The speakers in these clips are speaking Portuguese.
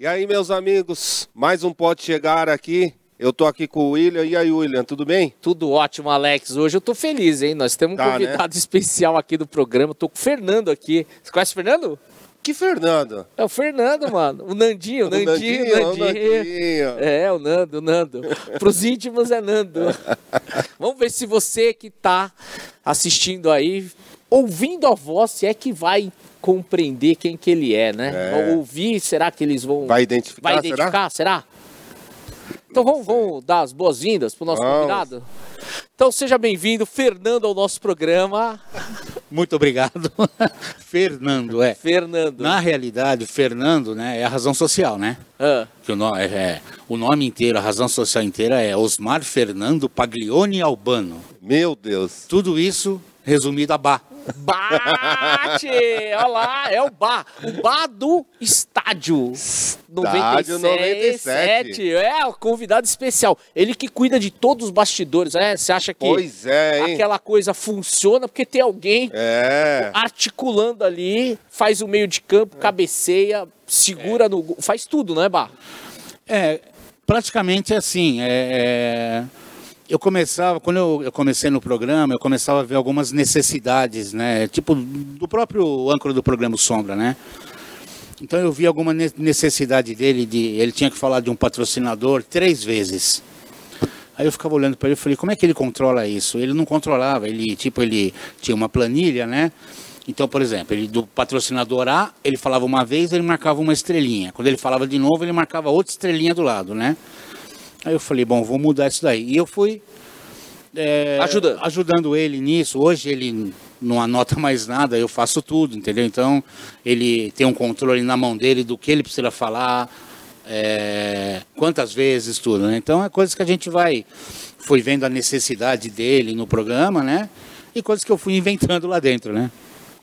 E aí, meus amigos, mais um pode chegar aqui. Eu tô aqui com o William. E aí, William, tudo bem? Tudo ótimo, Alex. Hoje eu tô feliz, hein? Nós temos um Tá, convidado especial aqui do programa. Tô com o Fernando aqui. Você conhece o Fernando? Que Fernando? É o Fernando, mano. O Nandinho, o Nandinho, Nandinho, Nandinho. Nandinho. É, o Nando, o Nando. Pros íntimos é Nando. Vamos ver se você que tá assistindo aí, ouvindo a voz, se é que vai compreender quem que ele é, né? É. Ouvir, será que eles vão... Vai identificar, Vai identificar, será? Então vamos, vamos dar as boas-vindas pro nosso Vamos. convidado? Então seja bem-vindo, Fernando, ao nosso programa. Muito obrigado. Fernando, é. Fernando. Na realidade, Fernando né, é a razão social, né? Ah, Que o, no- é- é- o nome inteiro, a razão social inteira é Osmar Fernando Paglione Albano. Meu Deus. Tudo isso resumido a Bá. Bate! Olha lá, é o bar. O bar do estádio. Estádio 97. É, o convidado especial. Ele que cuida de todos os bastidores. né? Você acha que Pois é, hein? aquela coisa funciona porque tem alguém É. articulando ali, faz o meio de campo, cabeceia, segura no gol, faz tudo, não é, Bar? É, praticamente assim. é- é, eu começava, quando eu, comecei no programa, eu começava a ver algumas necessidades, né? Tipo, do próprio âncora do programa Sombra, né? Então eu vi alguma ne- necessidade dele, de ele tinha que falar de um patrocinador três vezes. Aí eu ficava olhando para ele e falei, como é que ele controla isso? Ele não controlava, ele tipo ele tinha uma planilha, né? Então, por exemplo, ele do patrocinador A, ele falava uma vez, ele marcava uma estrelinha. Quando ele falava de novo, ele marcava outra estrelinha do lado, né? Aí eu falei, bom, vou mudar isso daí. E eu fui é, Ajudando. ajudando ele nisso. Hoje ele não anota mais nada, eu faço tudo, entendeu? Então ele tem um controle na mão dele do que ele precisa falar, é, quantas vezes, tudo. Né? Então é coisas que a gente vai, foi vendo a necessidade dele no programa, né? E coisas que eu fui inventando lá dentro, né?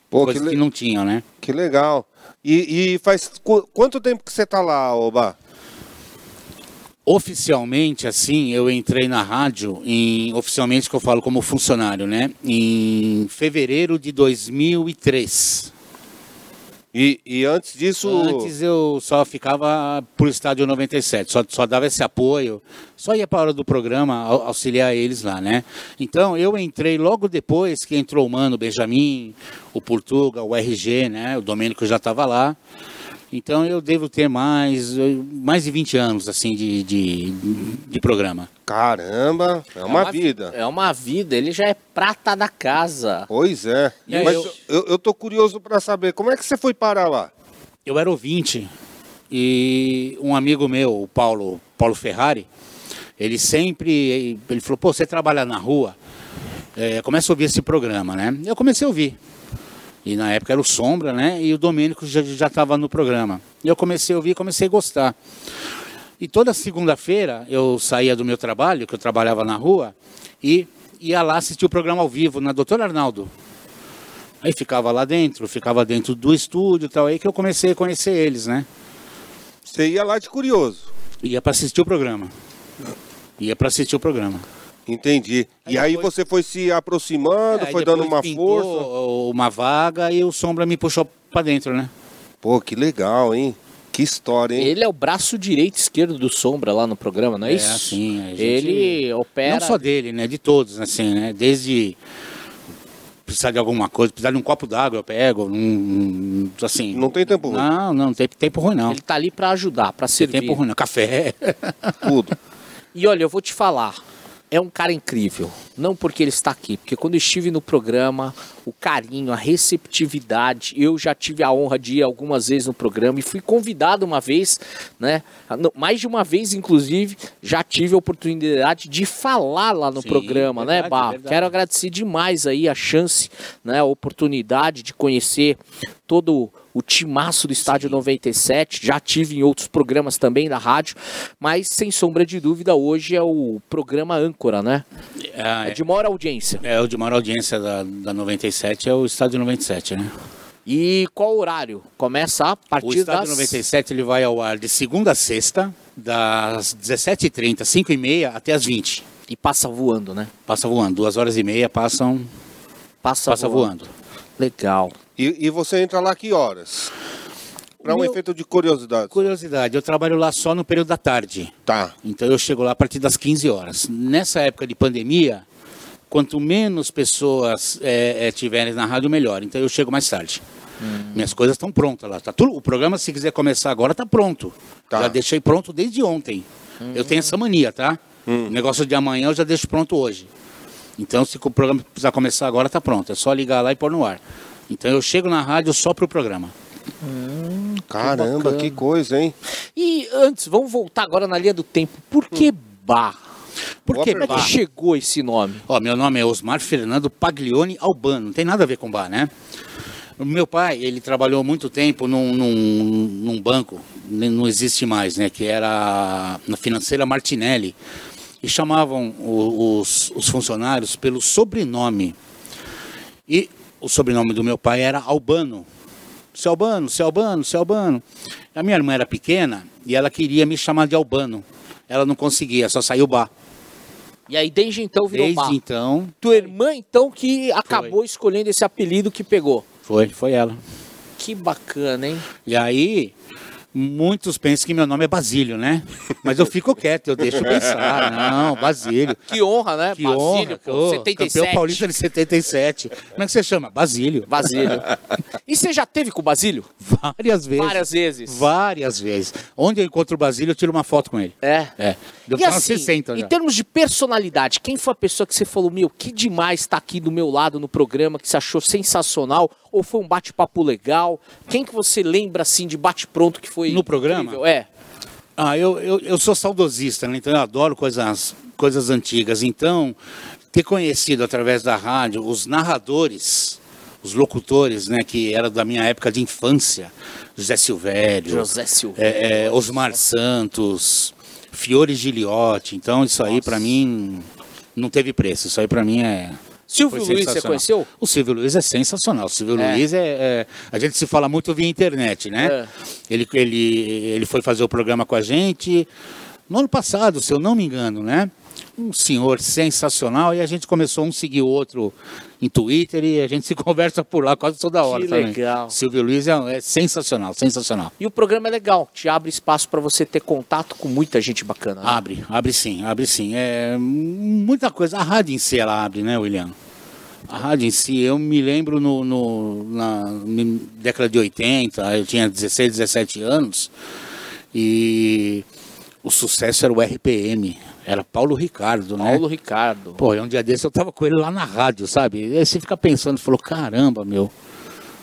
Pô, que, coisas que, le- não tinham, né? que legal. E, e faz qu- quanto tempo que você tá lá, Oba? Oficialmente, assim, eu entrei na rádio, em, oficialmente que eu falo como funcionário, né? Em fevereiro de 2003. E, e antes disso. Antes eu só ficava por estádio 97, só, só dava esse apoio, só ia para a hora do programa au- auxiliar eles lá, né? Então eu entrei logo depois que entrou o Mano, o Benjamin, o Portuga, o RG, né? O Domênico já estava lá. Então eu devo ter mais, mais de 20 anos, assim, de, de, de programa. Caramba, é uma vida. É uma vida, ele já é prata da casa. Pois é. E Mas eu- eu, eu tô curioso pra saber, como é que você foi parar lá? eu era ouvinte e um amigo meu, o Paulo, Paulo Ferrari, ele sempre, ele falou, pô, você trabalha na rua, é, começa a ouvir esse programa, né? Eu comecei a ouvir. E na época era o Sombra, né? E o Domênico já estava no programa. E eu comecei a ouvir e comecei a gostar. E toda segunda-feira eu saía do meu trabalho, que eu trabalhava na rua, e ia lá assistir o programa ao vivo na Doutor Arnaldo. Aí ficava lá dentro, ficava dentro do estúdio e tal, aí que eu comecei a conhecer eles, né? Você ia lá de curioso. Ia para assistir o programa. Ia para assistir o programa. Entendi. E Aí aí depois- você foi se aproximando, Aí foi dando uma força. Uma vaga e o Sombra me puxou para dentro, né? Pô, que legal, hein? Que história, hein? Ele é o braço direito e esquerdo do Sombra lá no programa, não é, É, isso? assim, gente- Ele opera. Não só dele, né? De todos, assim, né? Desde precisar de alguma coisa, precisar de um copo d'água, eu pego, um, assim. Não tem tempo ruim. Não, não, não tem tempo ruim, não. Ele tá ali pra ajudar, pra Tem servir. tempo ruim, não. Café. Tudo. E olha, eu vou te falar, é um cara incrível. Não porque ele está aqui, porque quando estive no programa, o carinho, a receptividade, eu já tive a honra de ir algumas vezes no programa e fui convidado uma vez, né? Mais de uma vez, inclusive, já tive a oportunidade de falar lá no Sim, programa, né, verdade, Bah? verdade. Quero agradecer demais aí a chance, né, a oportunidade de conhecer todo o timaço do Estádio 97. Já tive em outros programas também da rádio, mas sem sombra de dúvida, hoje é o programa âncora, né? Ah, É de maior audiência. É, o de maior audiência da, da 97 é o Estádio 97, né? E qual horário? Começa a O partir Estádio das 97 ele vai ao ar de segunda a sexta, das 17h30, 5h30 até as 20 e passa voando, né? Passa voando, duas horas e meia passam, Passa, passa voando. Legal. E, e você entra lá que horas? Para um Meu- efeito de curiosidade. Curiosidade, eu trabalho lá só no período da tarde. Tá. Então eu chego lá a partir das 15 horas. Nessa época de pandemia, quanto menos pessoas é, é, tiverem na rádio, melhor. Então eu chego mais tarde. Hum. Minhas coisas estão prontas lá. Tá tudo, o programa, se quiser começar agora, está pronto. Tá. Hum. Já deixei pronto desde ontem. Eu tenho essa mania, tá? O negócio de amanhã eu já deixo pronto hoje. Então, se o programa precisar começar agora, está pronto. É só ligar lá e pôr no ar. Então eu chego na rádio só para o programa. Caramba, bacana. que coisa, hein? E antes, vamos voltar agora na linha do tempo. Por que bar? Por que é que chegou esse nome? Ó, meu nome é Osmar Fernando Paglione Albano, não tem nada a ver com bar, né? O meu pai, ele trabalhou muito tempo num, num, num banco, não existe mais, né? Que era na financeira Martinelli. E chamavam o- os, os funcionários pelo sobrenome. E o sobrenome do meu pai era Albano. Seu Albano, seu Albano, seu Albano. A minha irmã era pequena e ela queria me chamar de Albano. Ela não conseguia, só saiu Bar. E aí, desde então, virou Desde bar. então, Tua irmã, então, que acabou escolhendo esse apelido que pegou. foi, foi ela. Que bacana, hein? E aí, muitos pensam que meu nome é Basílio, né? Mas eu fico quieto, eu deixo pensar. Não, Basílio. Que honra, né? Que Basílio, honra. pô, Ô, 77. Campeão paulista de 77. Como é que você chama? Basílio. Basílio. E você já teve com o Basílio? Várias vezes. Várias vezes. Várias vezes. Onde eu encontro o Basílio, eu tiro uma foto com ele. É. É. Deu E assim, 60 em termos de personalidade, quem foi a pessoa que você falou, meu, que demais estar aqui do meu lado no programa, que você achou sensacional, ou foi um bate-papo legal? Quem que você lembra, assim, de bate-pronto que foi No programa? incrível? É. Ah, eu, eu, eu sou saudosista, né? Então eu adoro coisas, coisas antigas. Então, ter conhecido através da rádio os narradores, os locutores, né? Que era da minha época de infância. José Silvério. José Silva. é, é, Osmar Santos, Fiore Giliotti. Então isso aí pra mim não teve preço. Isso aí pra mim é... Silvio Luiz, você conheceu? O Silvio Luiz é sensacional. O Silvio É. Luiz é, é- A gente se fala muito via internet, né? É. Ele, ele, ele foi fazer o programa com a gente no ano passado, se eu não me engano, né? Um senhor sensacional e a gente começou um seguir o outro em Twitter e a gente se conversa por lá quase toda hora Que também. legal. Silvio Luiz é, é sensacional, sensacional. E o programa é legal, te abre espaço para você ter contato com muita gente bacana. né? Abre, abre sim, abre sim. É muita coisa. A rádio em si ela abre, né, William? A rádio em si, eu me lembro no, no- na mi- década de 80, eu tinha 16, 17 anos, e o sucesso era o RPM, era Paulo Ricardo, né? Paulo Ricardo. Pô, e um dia desse eu tava com ele lá na rádio, sabe? E aí você fica pensando, falou, caramba, meu,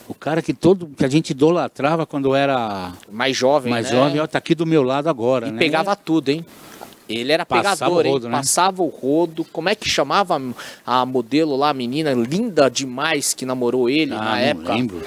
o cara que todo que a gente idolatrava quando era Mais jovem, mais né? jovem, ó, tá aqui do meu lado agora, E né? pegava tudo, hein? Ele era Passava pegador, o rodo, hein? né? Passava o rodo. Como é que chamava a modelo lá, a menina linda demais que namorou ele Ah, na não época? lembro.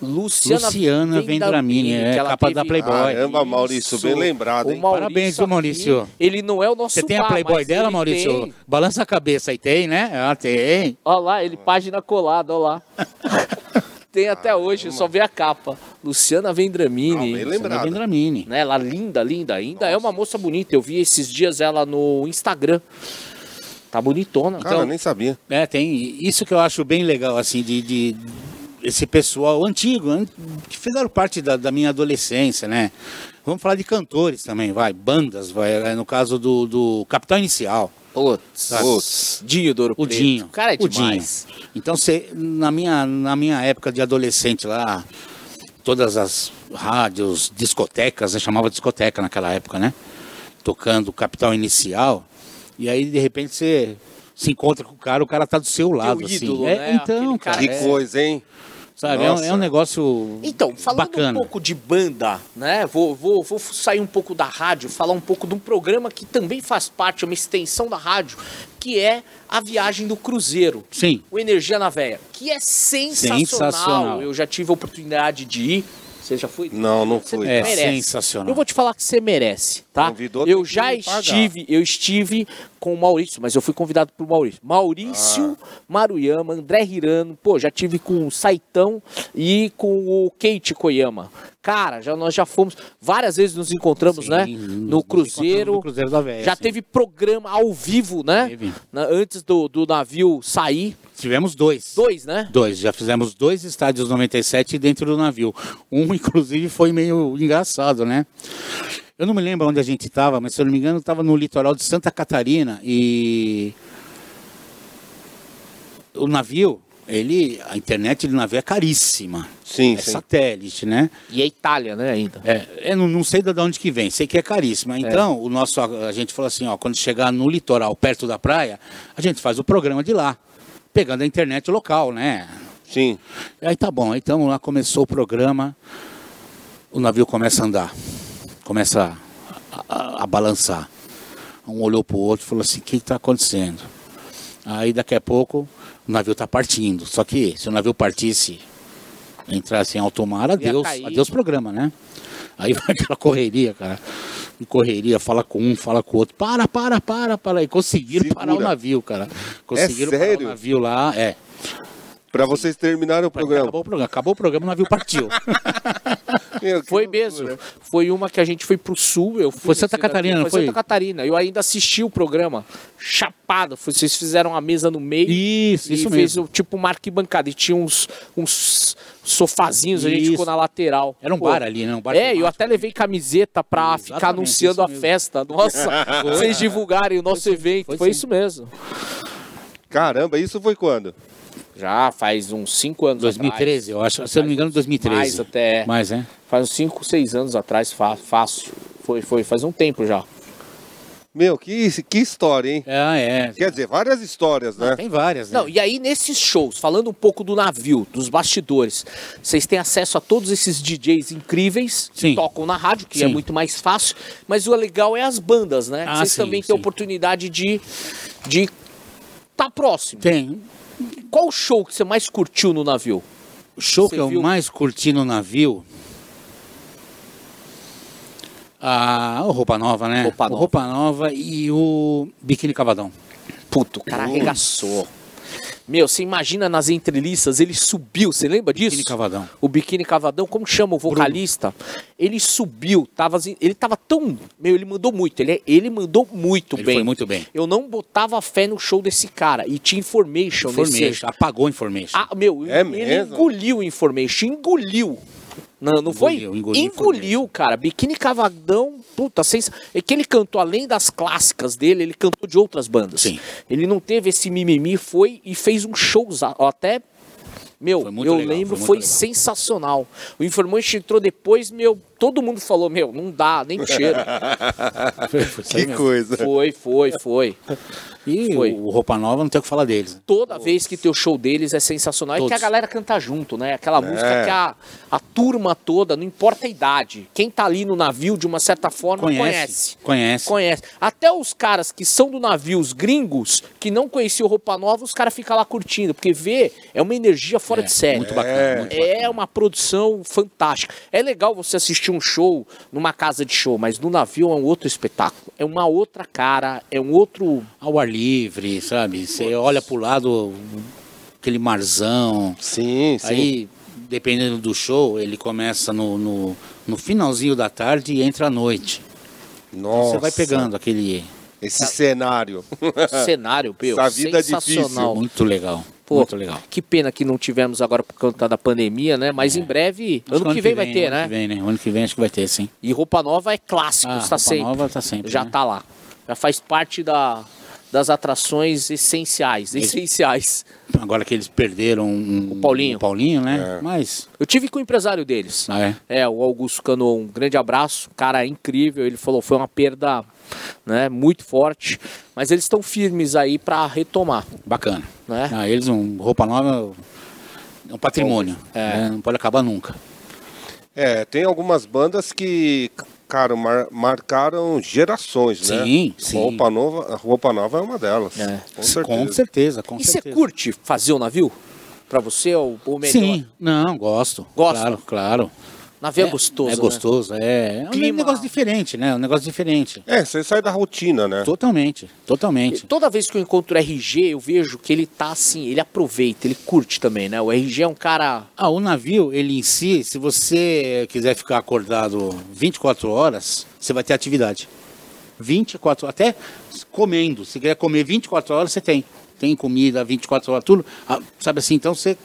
Luciana, Luciana Vendramini, é, que ela capa teve- da Playboy. Caramba, Maurício, bem lembrado, hein? Maurício Parabéns, aqui, Maurício? ele não é o nosso Você tem a Playboy dela, Maurício? tem. Balança a cabeça aí, tem, né? Ah, tem. Olha lá, ele página colada, olha lá. tem até hoje, só vê a capa. Luciana Ah, Vendramini. bem Luciana lembrado. Vendramini. né? Ela linda, linda. Ainda é uma moça bonita. Eu vi esses dias ela no Instagram. Tá bonitona. Cara, Então- nem sabia. É, tem isso que eu acho bem legal, assim, de, de- esse pessoal antigo, an- que fizeram parte da, da minha adolescência, né? Vamos falar de cantores também, vai, bandas, vai, é, no caso do, do Capital Inicial. Putz. Putz. Dinho do Ouro O Preto. Dinho. O cara é o demais. Dinho. Então, você, na, minha, na minha época de adolescente lá, todas as rádios, discotecas, eu chamava discoteca naquela época, né? Tocando Capital Inicial. E aí, de repente, você se encontra com o cara, o cara tá do seu lado, ídolo, assim. É, né? então, Aquele cara cara, Que é, coisa, hein? sabe, é um, é um negócio Então, falando bacana. um pouco de banda, né? Vou, vou, vou sair um pouco da rádio, falar um pouco de um programa que também faz parte, é uma extensão da rádio, que é a viagem do Cruzeiro. Sim. O Energia na Véia, que é sensacional. Sensacional. Eu já tive a oportunidade de ir. Você já foi? Não, não Você fui. É merece. sensacional. Eu vou te falar que você merece, tá? Convidou, eu já estive, eu estive com o Maurício, mas eu fui convidado por Maurício. Maurício Maruyama, André Hirano, pô, já tive com o Saitão e com o Keiichi Koyama. Cara, já, nós já fomos, várias vezes nos encontramos, Sim, né? No Cruzeiro. no Cruzeiro da Véia, já sim. teve programa ao vivo, né? Teve. Na- antes do, do navio sair. Tivemos dois. Dois, né? Dois, já fizemos dois estádios 97 dentro do navio. Um, inclusive, foi meio engraçado, né? Eu não me lembro onde a gente estava, mas se eu não me engano, estava no litoral de Santa Catarina e o navio, ele, a internet do navio é caríssima. Sim, é sim. satélite, né? E a Itália, né, ainda. É, eu não, não sei de onde que vem, sei que é caríssima. Então, o nosso, a gente falou assim, ó, quando chegar no litoral, perto da praia, a gente faz o programa de lá, pegando a internet local, né? Sim. Aí tá bom, aí então lá começou o programa, o navio começa a andar, começa a, a- a balançar. Um olhou pro outro e falou assim, o que está acontecendo? Aí daqui a pouco o navio está partindo. Só que se o navio partisse, entrasse em alto mar, adeus, adeus programa, né? Aí vai aquela correria, cara. E correria, fala com um, fala com o outro. Para, para, para, para. E conseguiram Segura. parar o navio, cara. Conseguiram parar sério? o navio lá, é. Pra vocês terminarem o programa. Acabou o programa. Acabou o programa, o navio partiu. Meu, Foi loucura. mesmo. Foi uma que a gente foi pro sul. Eu fui Foi Santa Catarina, foi? foi? Santa Catarina. Eu ainda assisti o programa. Chapado. Foi- Vocês fizeram uma mesa no meio. Isso, e isso fez mesmo. o- tipo uma arquibancada. E tinha uns, uns sofazinhos, a gente Isso. ficou na lateral. Era um Pô, bar ali, né? Um bar É, eu até levei camiseta pra Exatamente, ficar anunciando isso a festa. Nossa, vocês divulgarem o nosso evento. foi Foi, isso mesmo. Caramba, isso foi quando? Já faz uns 5 anos 2013, eu acho. Se eu não me engano, 2013. Mais até. Mais, é? Faz uns 5, 6 anos atrás, fácil. Foi, foi, faz um tempo já. Meu, que, que história, hein? É, é. Quer dizer, várias histórias, né? Tem várias, né? Não, e aí nesses shows, falando um pouco do navio, dos bastidores, vocês têm acesso a todos esses DJs incríveis que Sim. tocam na rádio, que é Sim. muito mais fácil, mas o legal é as bandas, né? Ah, vocês sim, também têm a oportunidade de de tá próximo. Tem. Qual o show que você mais curtiu no navio? O show Você que eu viu? mais curti no navio. Ah, o Roupa Nova, né? Roupa o Nova. Roupa Nova e o Biquíni Cavadão. Puto, o cara arregaçou. Meu, você imagina nas entrelistas, ele subiu, você lembra disso? Biquíni Cavadão. O Biquíni Cavadão, como chama o vocalista? Ele subiu, tava, assim- ele tava tão. Meu, ele mandou muito, ele, ele mandou muito Ele bem. foi muito bem. Eu não botava fé no show desse cara. E tinha Information, nesse. Information, apagou Information. Ah, meu, É ele mesmo? engoliu o Information, engoliu. Não, não foi? Engoliu, engoliu Engoliu, cara. Biquíni Cavadão, puta, sens... é que ele cantou, além das clássicas dele, ele cantou de outras bandas. Sim. Ele não teve esse mimimi, foi e fez um show até. Meu, eu legal, lembro, foi foi, sensacional. O Informante entrou depois, meu, todo mundo falou, meu, não dá, nem cheiro. Foi- Que mesmo. coisa. foi, foi, foi. E Foi. o Roupa Nova não tem o que falar deles. Toda vez que tem o show deles é sensacional. É que a Todos. galera canta junto, né? Aquela música É. que a, a turma toda, não importa a idade, quem tá ali no navio, de uma certa forma, conhece. Conhece. Conhece. Conhece. Até os caras que são do navio, os gringos, que não conheciam roupa nova, os caras ficam lá curtindo. Porque vê, é uma energia fora É, de série. Muito bacana. muito É bacana. uma produção fantástica. É legal você assistir um show numa casa de show, mas no navio é um outro espetáculo. É uma outra cara, é um outro. Ao ar livre, sabe? Você olha pro lado, aquele marzão. Sim, sim. Aí, dependendo do show, ele começa no, no, no finalzinho da tarde e entra à noite. Nossa. Você vai pegando aquele. Esse cenário. cenário, meu, Essa vida é sensacional. Muito legal. Pô, muito legal. Que pena que não tivemos agora por conta da pandemia, né? Mas em breve, É. Acho ano que vem, vai ter, ano né? Que vem, né? Ano que vem acho que vai ter, sim. E roupa nova é clássico, Ah, está Roupa sempre. Nova tá sempre, Já né? tá lá. Já faz parte da, das atrações essenciais, essenciais. Agora que eles perderam um- O Paulinho. o Paulinho, né? Mas. Eu tive com o empresário deles. Ah, é? É, o Augusto Cano, um grande abraço, cara incrível. Ele falou foi uma perda, né, muito forte, mas eles estão firmes aí para retomar, Bacana. né? Ah, eles, um, roupa nova é um patrimônio. É. né? Não pode acabar nunca. É, tem algumas bandas que, cara, mar- marcaram gerações, né? Sim, sim. Roupa Nova, a Roupa Nova é uma delas. É. Com certeza. Com certeza, com E você curte fazer o navio? Pra você ou, ou melhor? Sim, não, gosto. Gosta? Claro, claro. Navio é, gostoso. É né? gostoso, é. É um Clima. negócio diferente, né? Um negócio diferente. É, você sai da rotina, né? Totalmente, totalmente. Toda vez que eu encontro o RG, eu vejo que ele tá assim, ele aproveita, ele curte também, né? O RG é um cara. Ah, o navio, ele em si, se você quiser ficar acordado 24 horas, você vai ter atividade. 24 horas, até comendo. Se quer comer 24 horas, você tem. Tem comida 24 horas, tudo. Ah, sabe assim, então você.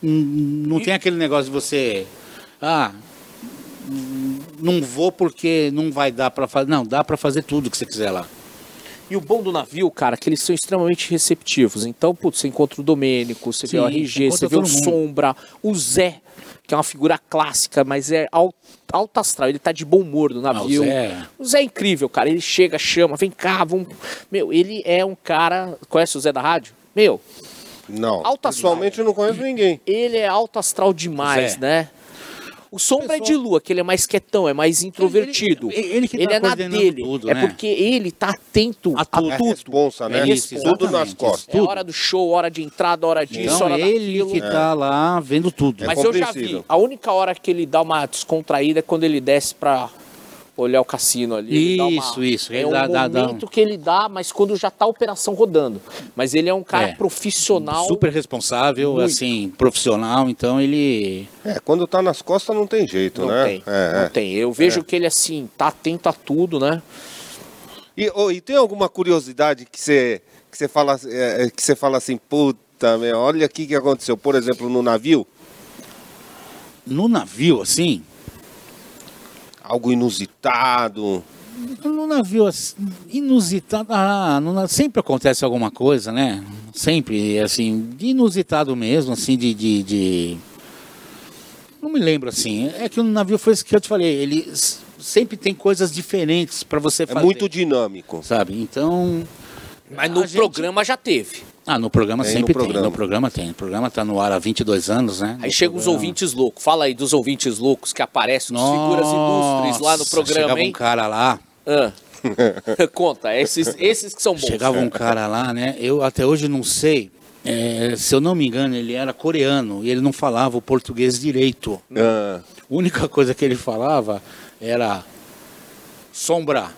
Não tem aquele negócio de você. Ah, não vou porque não vai dar para fazer. Não, dá para fazer tudo que você quiser lá. E o bom do navio, cara, é que eles são extremamente receptivos. Então, putz, você encontra o Domênico, você vê o Sim, RG, você vê o mundo. Sombra, o Zé, que é uma figura clássica, mas é alto, alto astral, ele tá de bom humor no navio. Ah, o Zé- O Zé é incrível, cara. Ele chega, chama, vem cá, vamos. Meu, ele é um cara. Conhece o Zé da rádio? Meu, Não. Alto Pessoalmente eu não conheço ninguém. ele é alto astral demais, Zé. né? O Sombra é de lua, que ele é mais quietão, é mais introvertido. ele- ele que tá é na dele. tudo, é né? porque ele tá atento a A tudo. É a responsa, né? É Isso, Tudo nas costas. É hora do show, hora de entrada, hora disso, Então hora ele daquilo. que tá lá vendo tudo. É Mas eu já vi. A única hora que ele dá uma descontraída é quando ele desce pra olhar o cassino ali. Ele dá uma- Isso, isso. É um dá- dá- dá momento que ele dá, mas quando já tá a operação rodando. Mas ele é um cara É. profissional. Super responsável, Muito. assim, profissional, então ele. É, quando tá nas costas não tem jeito, Não né? tem, É, não é. tem. Eu vejo que ele assim, tá atento a tudo, né? E, ô, e tem alguma curiosidade que você que você fala é, é, que você fala assim, puta, meu, olha aqui que aconteceu, por exemplo, no navio, No navio, assim, algo inusitado. no navio assim, inusitado. Ah, no sempre acontece alguma coisa, né? Sempre, assim, inusitado mesmo, assim, de. de, de- Não me lembro assim. É que no navio foi isso que eu te falei. Ele sempre tem coisas diferentes para você É fazer. muito dinâmico. Sabe? Então. Mas no gente- programa já teve. Ah, no programa Tem no sempre programa. tem. No programa tem. O programa tá no ar há 22 anos, né? Aí No chegam os ouvintes loucos. Fala aí dos ouvintes loucos que aparecem, os figuras ilustres lá no programa, Chegava hein? um cara lá, Ah. Conta, esses, esses que são bons. chegava um cara lá, né? Eu até hoje não sei. é, se eu não me engano, ele era coreano e ele não falava o português direito. Ah, A única coisa que ele falava era sombra.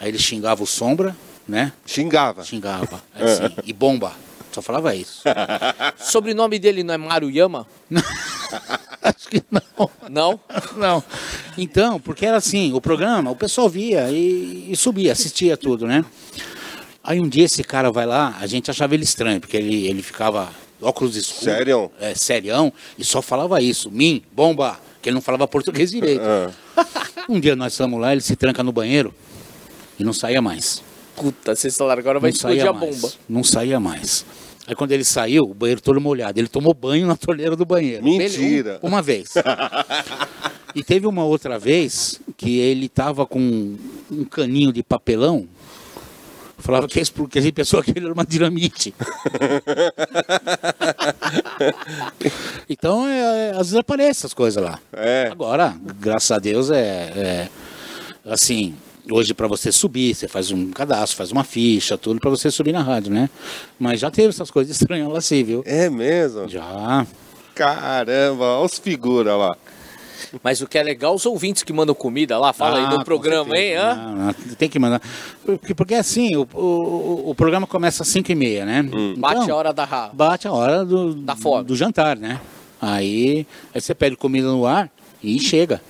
Aí ele xingava o sombra, né? xingava. Xingava. Assim, e bomba. Só falava isso. Sobrenome dele não é Maruyama? Acho que não. Não? Não. Então, porque era assim, o programa, o pessoal via e, e subia, assistia tudo, né? Aí um dia esse cara vai lá, a gente achava ele estranho, porque ele, ele ficava óculos escuros. Sério? É, serião, e só falava isso, mim, bomba, que ele não falava português direito. Ah, Um dia nós estamos lá, ele se tranca no banheiro e não saía mais. Puta, vocês falaram agora vai não explodir a mais. bomba. Não saía mais. Aí quando ele saiu, o banheiro todo molhado. Ele tomou banho na torneira do banheiro. Mentira. Um- uma vez. e teve uma outra vez que ele tava com um caninho de papelão. Falava que, esse, que a gente pensou que ele era uma dinamite. então, é, é, às vezes aparecem essas coisas lá. É. Agora, graças a Deus, é, é assim, hoje para você subir, você faz um cadastro, faz uma ficha, tudo para você subir na rádio, né? Mas já teve essas coisas estranhas lá sim, viu? É mesmo? Já. Caramba, olha os figuras lá. Mas o que é legal, os ouvintes que mandam comida lá, fala aí Ah, no com programa, hein? certeza. hã? Não, não, tem que mandar. Porque, porque assim, o, o, o programa começa às 5 e meia, né? Então, Bate a hora da ra- Bate a hora do, Da fome. do jantar, né? Aí, aí você pede comida no ar e chega.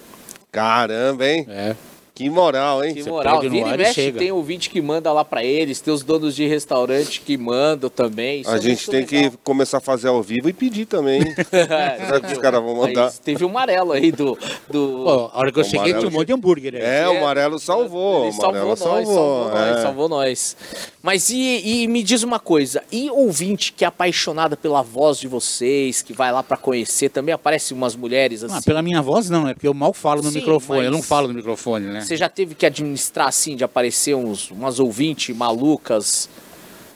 Caramba, hein? É. Que moral, hein? Que moral, vira e mexe, chega. tem ouvinte que manda lá pra eles, tem os donos de restaurante que mandam também. isso A é gente tem que legal. começar a fazer ao vivo e pedir também. hein? É, Será que os caras vão mandar? Aí teve um amarelo aí do. do... Pô, a hora que eu O cheguei amarelo tinha um monte de hambúrguer. aí. É, o amarelo salvou. Ele o amarelo salvou nós, salvou nós, é. salvou nós. Mas e, e me diz uma coisa, e ouvinte que é apaixonada pela voz de vocês, que vai lá pra conhecer, também aparecem umas mulheres assim? Ah, pela minha voz não, é porque eu mal falo no Sim, microfone, eu não falo no microfone, né? Você já teve que administrar assim, de aparecer uns, umas ouvintes malucas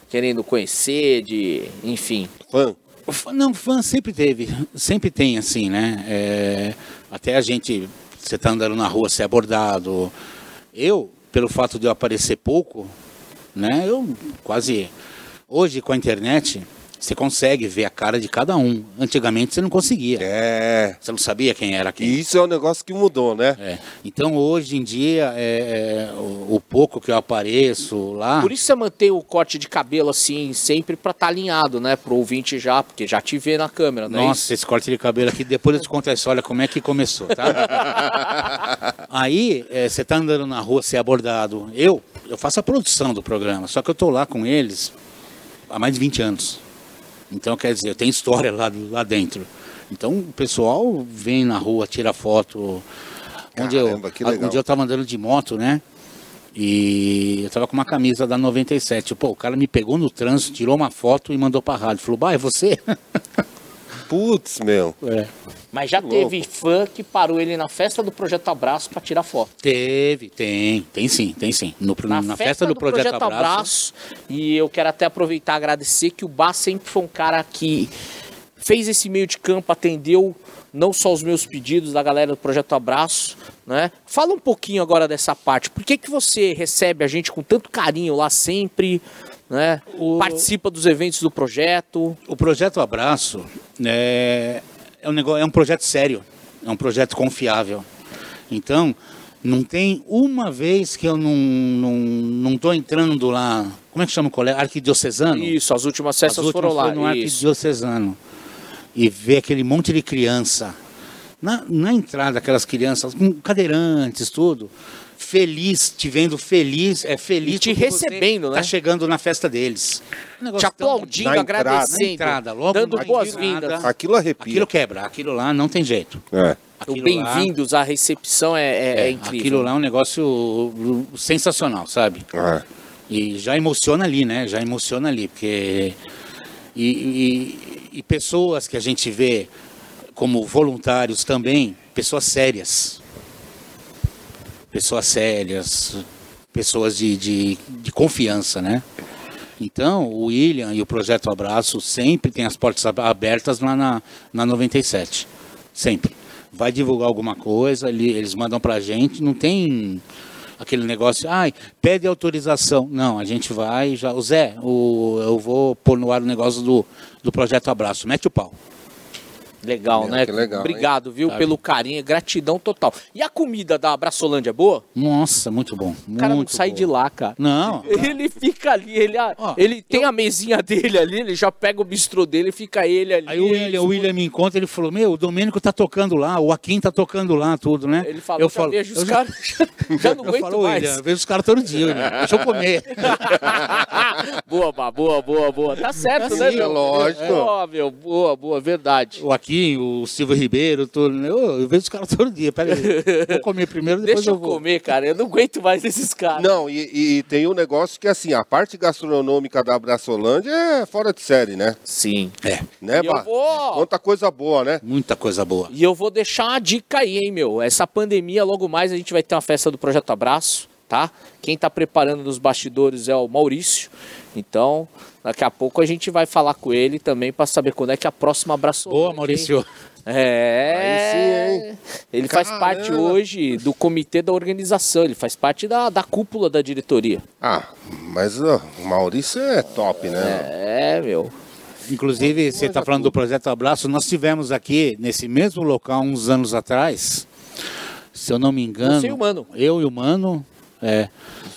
querendo conhecer, de. enfim. Fã. Fã- Não, fã sempre teve, sempre tem assim, né? É, até a gente, você tá andando na rua, ser abordado. Eu, pelo fato de eu aparecer pouco, né? Eu quase, hoje com a internet, Você consegue ver a cara de cada um. Antigamente você não conseguia. É. Você não sabia quem era quem. Isso é um negócio que mudou, né? É. Então hoje em dia, é, é, o, o pouco que eu apareço lá. Por isso você mantém o corte de cabelo assim, sempre pra estar alinhado, né? Pro ouvinte já, porque já te vê na câmera, não é Nossa, isso? esse corte de cabelo aqui, depois eu te conto essa, olha como é que começou, tá? Aí, é, você tá andando na rua, você é abordado. Eu, eu faço a produção do programa, só que eu tô lá com eles há mais de 20 anos. Então, quer dizer, eu tenho história lá, lá dentro. Então, o pessoal vem na rua, tira foto. Onde Caramba, eu. Um dia eu tava andando de moto, né? E eu tava com uma camisa da 97. Pô, o cara me pegou no trânsito, tirou uma foto e mandou pra rádio. Falou, bah, é você? Putz, meu. É. Mas já Que teve louco. fã que parou ele na festa do Projeto Abraço pra tirar foto. Teve, tem, tem sim, tem sim. No, na, festa, do, Projeto, Abraço, E eu quero até aproveitar e agradecer que o Bá sempre foi um cara que fez esse meio de campo, atendeu não só os meus pedidos da galera do Projeto Abraço, né? Fala um pouquinho agora dessa parte. Por que, que você recebe a gente com tanto carinho lá sempre, né? O- Participa dos eventos do projeto. O Projeto Abraço é, é, um negócio, é um projeto sério, é um projeto confiável. Então, não tem uma vez que eu não, não, não tô entrando lá. Como é que chama o colégio? Arquidiocesano? Isso, as últimas As festas últimas foram lá. no. Arquidiocesano. E ver aquele monte de criança. Na, na entrada, aquelas crianças, com cadeirantes, tudo. Feliz, te vendo feliz, é feliz. E te recebendo, né? Tá chegando na festa deles. Um Te tão- aplaudindo, agradecendo, na entrada, logo dando boas-vindas. Aquilo arrepia. Aquilo quebra, aquilo lá não tem jeito. É. O bem-vindos, a recepção é, é- lá, é é, incrível. Aquilo lá é um negócio uh, sensacional, sabe? É. E já emociona ali, né? Já emociona ali, porque. E, e- e pessoas que a gente vê como voluntários também, pessoas sérias. Pessoas sérias, pessoas de, de, de confiança, né? Então, o William e o Projeto Abraço sempre tem as portas ab- abertas lá na, na 97. Sempre. Vai divulgar alguma coisa, ele- eles mandam pra gente, não tem aquele negócio, ai, pede autorização. Não, a gente vai já. O Zé, o, eu vou pôr no ar o negócio do, do Projeto Abraço. Mete o pau. Legal, Meu, né? que legal, Obrigado, viu, Sabe? pelo carinho, gratidão total. E a comida da Abraçolândia é boa? Nossa, muito bom. O cara não muito sai bom. de lá, cara. Não. Ele fica ali, ele, Ó, ele tem a mesinha dele ali, ele já pega o bistrô dele e fica ele ali. Aí o William, o William me encontra, ele falou, meu, o Domênico tá tocando lá, o Akin tá tocando lá, tudo, né? Ele falou, eu já falo, vejo os eu já- caras, já não Eu aguento falo, mais. William, eu vejo os caras todo dia, William. Deixa eu comer. boa, boa, boa, boa. Tá certo, Tá né, sim, meu? lógico. Boa, meu, boa, boa, verdade. o Akin, o Silvio Ribeiro, tudo, né? eu, eu vejo os caras todo dia. Pera aí, vou comer primeiro, depois Deixa eu eu vou. comer, cara, eu não aguento mais esses caras. Não, e, e tem um negócio que, assim, a parte gastronômica da Abraçolândia é fora de série, né? Sim. É, Né, E eu vou- Quanta coisa boa, né? muita coisa boa. E eu vou deixar uma dica aí, hein, meu. Essa pandemia, logo mais, a gente vai ter uma festa do Projeto Abraço, tá? Quem tá preparando nos bastidores é o Maurício. Então, daqui a pouco a gente vai falar com ele também para saber quando é que a próxima abraço. Boa, Maurício. É. Aí sim, hein? Ele faz Caramba. parte hoje do comitê da organização, ele faz parte da, da cúpula da diretoria. Ah, mas ó, o Maurício é top, né? É, meu. Inclusive, você está falando do Projeto Abraço, nós tivemos aqui, nesse mesmo local, uns anos atrás, se eu não me engano... Você e o Mano. Eu e o Mano, é,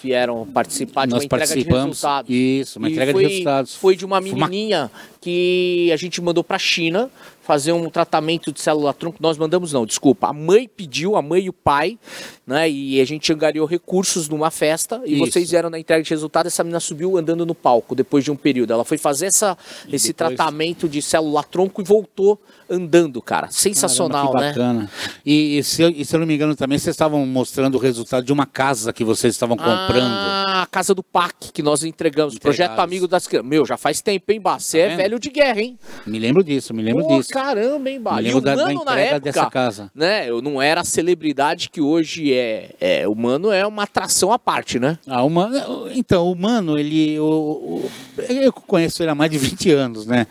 Vieram participar de nós uma entrega de resultados. Isso, uma E entrega foi, de resultados. Foi de uma- menininha que a gente mandou para a China fazer um tratamento de célula tronco. Nós mandamos não, desculpa. A mãe pediu, a mãe e o pai, né? E a gente angariou recursos numa festa e Isso. vocês vieram na entrega de resultado. Essa menina subiu andando no palco depois de um período. Ela foi fazer essa, esse depois- tratamento de célula tronco e voltou andando, cara. Sensacional, Caramba, né? que bacana. E, e se, eu- e se eu não me engano também, vocês estavam mostrando o resultado de uma casa que vocês estavam comprando. Ah, casa do PAC que nós entregamos. Projeto. Amigo das Crianças. Meu, já faz tempo, hein, Bá? Você Tá é velho de guerra, hein? Me lembro disso, me lembro Pô, disso. caramba, hein, Bá? Me E lembro o da, da Mano, na entrega época, dessa casa. né? Eu não era a celebridade que hoje é. é. O Mano é uma atração à parte, né? Ah, o Mano, então, o Mano, ele. O- eu conheço ele há mais de 20 anos, né?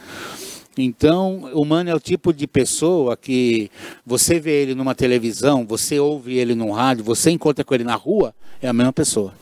Então, o Mano é o tipo de pessoa que você vê ele numa televisão, você ouve ele no rádio, você encontra com ele na rua, é a mesma pessoa.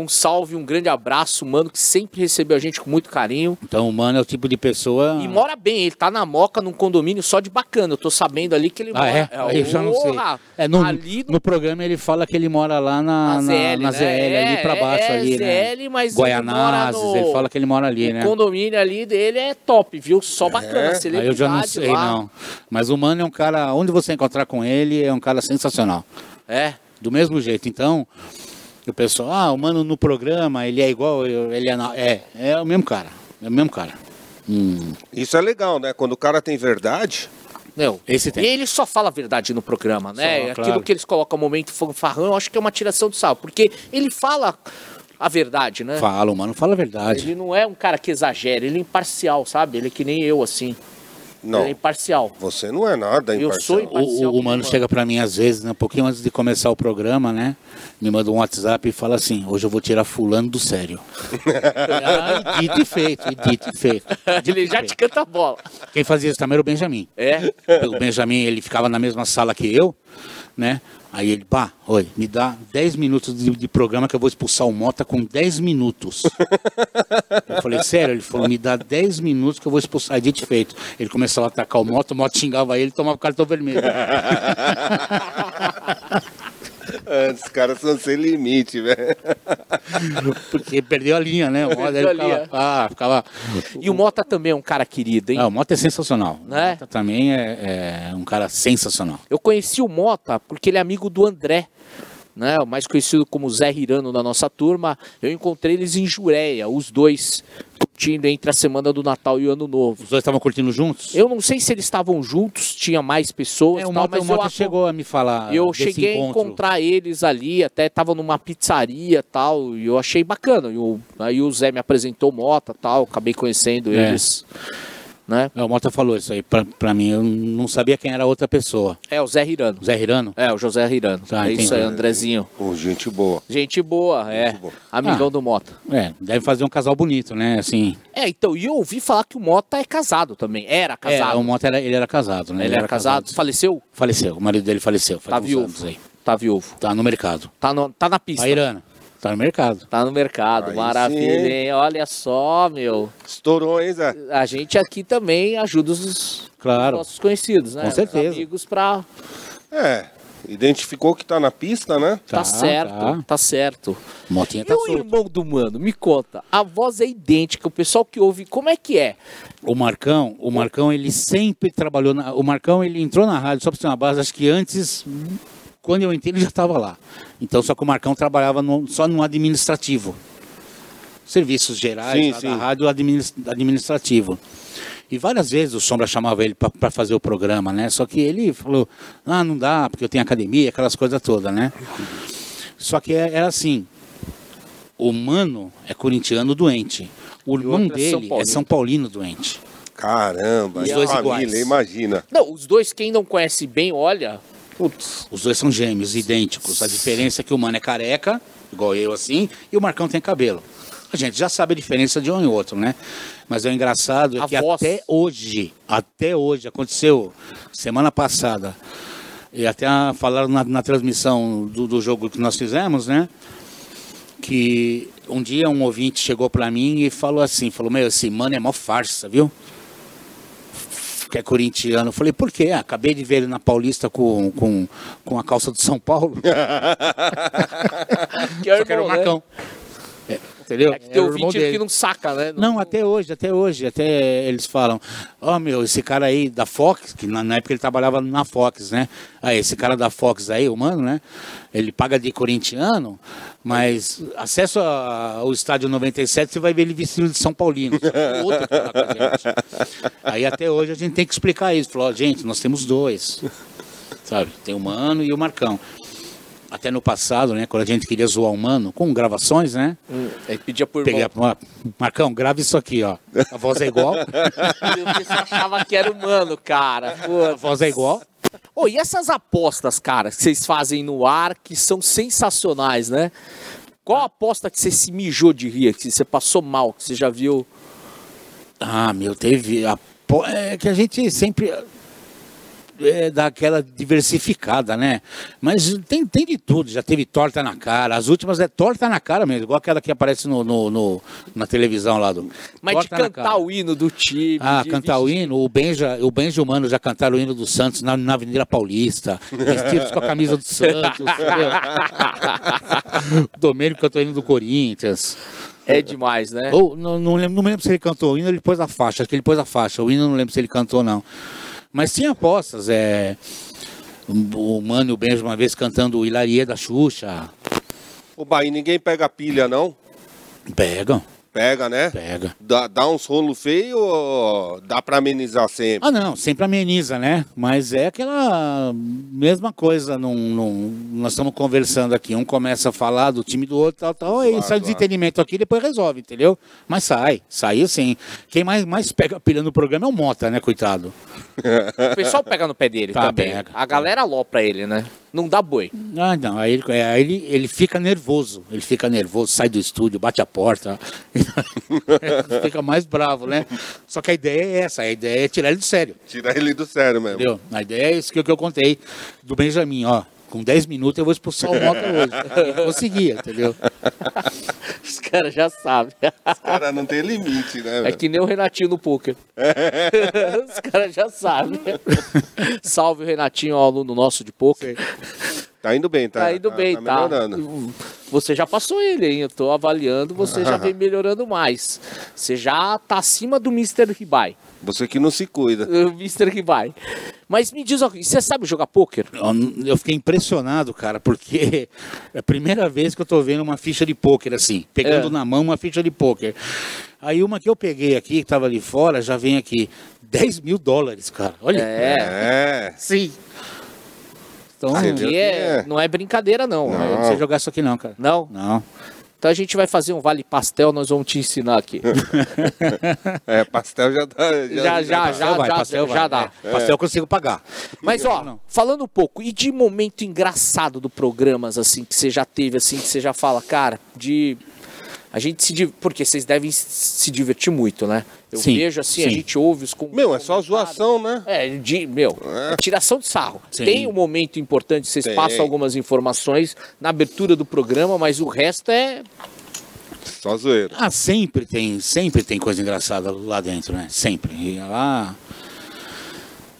Um salve, um grande abraço, mano, que sempre recebeu a gente com muito carinho. Então o mano é o tipo de pessoa. E mora bem, ele tá na Moca, num condomínio só de bacana. Eu tô sabendo ali que ele Ah, mora. é? Aí eu já não sei. É, no, ali no no programa ele fala que ele mora lá na, na, ZL, na né? ZL, ali pra É, baixo, é, ali, né? ZL, mas Guaianazes, ele no- ele fala que ele mora ali, o né? condomínio ali dele é top, viu? Só bacana, Aí eu já não sei, lá. não. Mas o mano é um cara, onde você encontrar com ele, é um cara sensacional. É. Do mesmo jeito. Então, o pessoal, ah, o mano no programa, ele é igual, ele é. na- É, é o mesmo cara. É o mesmo cara. Hum, Isso é legal, né? Quando o cara tem verdade. Não. esse E tem. ele só fala a verdade no programa, né? Só, Aquilo claro. que eles colocam momento fanfarrão, eu acho que é uma tiração do sal. Porque ele fala a verdade, né? Fala, o mano fala a verdade. Ele não é um cara que exagera, ele é imparcial, sabe? Ele é que nem eu, assim. Não. É imparcial. Você não é nada Eu imparcial. sou imparcial. O, o, o mano chega pra mim às vezes, né, um pouquinho antes de começar o programa, né? Me manda um WhatsApp e fala assim: hoje eu vou tirar fulano do sério. ah, e dito e feito, e dito e feito. ele já te canta a bola. Quem fazia isso também era o Benjamin. É? O Benjamin, ele ficava na mesma sala que eu, né? Aí ele, pá, oi, me dá 10 minutos de, de programa que eu vou expulsar o Mota com 10 minutos. eu falei, sério? Ele falou, me dá 10 minutos que eu vou expulsar. Aí, dito feito. Ele começava a atacar o Mota, o Mota xingava ele e tomava cartão vermelho. Os caras são sem limite, velho. Porque perdeu a linha, né? O Mota ficava, linha. ah, ficava... E o Mota também é um cara querido, hein? Ah, o Mota é sensacional. Né? O Mota também é, é um cara sensacional. Eu conheci o Mota porque ele é amigo do André, né? O mais conhecido como Zé Hirano da nossa turma. Eu encontrei eles em Jureia, os dois, curtindo entre a semana do Natal e o Ano Novo. Os dois estavam curtindo juntos? Eu não sei se eles estavam juntos, tinha mais pessoas, É, o tal, Mota, mas o Mota eu, chegou a me falar eu cheguei encontro. a encontrar eles ali, até tava numa pizzaria tal, e eu achei bacana. E o- aí o Zé me apresentou Mota tal, acabei conhecendo É. eles, né? É, o Mota falou isso aí pra, pra mim. Eu não sabia quem era a outra pessoa. É o Zé Hirano. O Zé Hirano? É, o José Hirano. Tá, é isso aí. Andrezinho. Pô, gente boa. Gente boa, é. boa. Amigão Ah. do Mota. É, deve fazer um casal bonito, né? Assim. É, então, e eu ouvi falar que o Mota é casado também. Era É, casado. o Mota era, ele era casado, né? Ele era casado. Faleceu? Faleceu. O marido dele faleceu. Faz Tá viúvo. anos aí. Tá viúvo. Tá no mercado. Tá, no- tá na pista. Tá Irana. Tá no mercado. Tá no mercado. Aí Maravilha, sim. hein? Olha só, meu. Estourou, hein, Zé? A gente aqui também ajuda os Claro. nossos conhecidos, né? Com certeza. Os amigos pra. É. Identificou que tá na pista, né? Tá, Tá, certo, tá. tá. certo. Motinha E tá o irmão do mano, me conta. A voz é idêntica, o pessoal que ouve, como é que é? O Marcão, o Marcão, ele sempre trabalhou na. O Marcão, ele entrou na rádio, só pra ter uma base, acho que antes. Quando eu entrei, ele já estava lá. Então, só que o Marcão trabalhava no- só no administrativo. Serviços gerais Sim, lá sim. da rádio adminis- administrativo. E várias vezes o Sombra chamava ele para fazer o programa, né? Só que ele falou: ah, não dá, porque eu tenho academia, aquelas coisas todas, né? Só que é- era assim: o mano é corintiano doente. O irmão é São dele é Paulino. São Paulino doente. Caramba, Os dois família, iguais. imagina. Não, os dois, quem não conhece bem, olha. Putz, Os dois são gêmeos, idênticos. A diferença é que o mano é careca, igual eu assim, e o Marcão tem cabelo. A gente já sabe a diferença de um e outro, né? Mas o engraçado é que voz. até hoje, até hoje, aconteceu semana passada, e até falaram na, na transmissão do, do jogo que nós fizemos, né? Que um dia um ouvinte chegou pra mim e falou assim, falou, meu, esse mano é mó farsa, viu? Que é corintiano. Eu falei, por quê? Ah, acabei de ver ele na Paulista com, com, com a calça do São Paulo. que Só que era o né? Marcão. É, entendeu? É que tem ouvinte dele. que não saca, né? Não, até hoje, até hoje, até eles falam, ó meu, esse cara aí da Fox, que na, na época ele trabalhava na Fox, né? Aí, esse cara da Fox aí, o mano, né? Ele paga de corintiano, mas acesso a- ao estádio 97, você vai ver ele vestido de São Paulino. O outro que tá. Aí até hoje a gente tem que explicar isso. Falou, ó, gente, nós temos dois. Sabe? Tem o Mano e o Marcão. Até no passado, né? Quando a gente queria zoar o Mano, com gravações, né? Hum, Aí pedia pro Peguei irmão. a... Marcão, grava isso aqui, ó. A voz é igual. Porque você achava que era humano, cara. A voz é igual. Ô, e essas apostas, cara, que vocês fazem no ar, que são sensacionais, né? Qual a aposta que você se mijou de rir, que você passou mal, que você já viu? Ah, meu, teve. A... É que a gente sempre. É, dar aquela diversificada, né? Mas tem, tem de tudo, já teve torta na cara. As últimas é torta na cara mesmo, igual aquela que aparece no, no, no- na televisão lá do. Mas torta de cantar o hino do time. Ah, cantar o hino, o Benja, o Benja Humano já cantaram o hino do Santos na, na Avenida Paulista, vestidos com a camisa do Santos. o Domênico cantou o hino do Corinthians. É demais, né? Ou, não, não, lembro, não lembro se ele cantou o hino ou ele pôs a faixa. Acho que ele pôs a faixa. O hino não lembro se ele cantou, não. Mas tinha apostas. É, o Mano e o Benja uma vez cantando o Hilarie da Xuxa. Ô, Bahia, ninguém pega pilha, não? Pegam, Pega, né? pega. Dá, dá uns rolo feio ou dá pra amenizar sempre? Ah, não, sempre ameniza, né? Mas é aquela mesma coisa. Num, num- nós estamos conversando aqui, um começa a falar do time do outro, tal, tal, aí sai o desentendimento aqui, depois resolve, entendeu? Mas sai, sai assim. Quem mais, mais pega pilha no programa é o Mota, né, coitado? O pessoal pega no pé dele Tá, também. pega. A galera alopra ele, né? Não dá boi. Ah, não, aí, ele, é, aí ele, ele fica nervoso, ele fica nervoso, sai do estúdio, bate a porta, fica mais bravo, né? Só que a ideia é essa, a ideia é tirar ele do sério. Tira ele do sério mesmo. Entendeu? A ideia é isso que, eu- que eu contei do Benjamin, ó. Com 10 minutos eu vou expulsar o Mota hoje. Eu conseguia, entendeu? Os caras já sabem. Os caras não tem limite, né? É velho? que nem o Renatinho no poker. Os caras já sabem. Salve o Renatinho, ó, aluno nosso de poker. Tá indo bem, tá? Tá indo bem, tá. melhorando. Você já passou ele, hein? Eu tô avaliando, você já vem melhorando mais. Você já tá acima do Mr. Ribai. Você que não se cuida. O Mr. Ribai. Mas me diz, uma coisa, você sabe jogar poker? Eu- Eu fiquei impressionado, cara, porque é a primeira vez que eu tô vendo uma ficha de pôquer assim, pegando É. na mão uma ficha de pôquer. Aí uma que eu peguei aqui, que tava ali fora, já vem aqui. 10 mil dólares, cara. Olha. É. É. Sim. Então, Você Que que é, é. não é brincadeira, não. não sei jogar isso aqui não, cara. Não? Não. Então a gente vai fazer um vale pastel, nós vamos te ensinar aqui. É, pastel já dá. Já, já, Pastel vai, já, pastel já dá. É, Pastel eu consigo pagar. Mas ó, Não. falando um pouco, e de momento engraçado do programas, assim, que você já teve, assim, que você já fala, cara, de. A gente se. Porque vocês devem se divertir muito, né? Eu Sim, vejo assim, a sim. gente ouve os. com- Meu, é só zoação, né? É, de, meu, é tiração de sarro. Sim. Tem um momento importante, vocês Tem. passam algumas informações na abertura do programa, mas o resto é. Só zoeira. Ah, sempre tem, sempre tem coisa engraçada lá dentro, né? Sempre. E lá.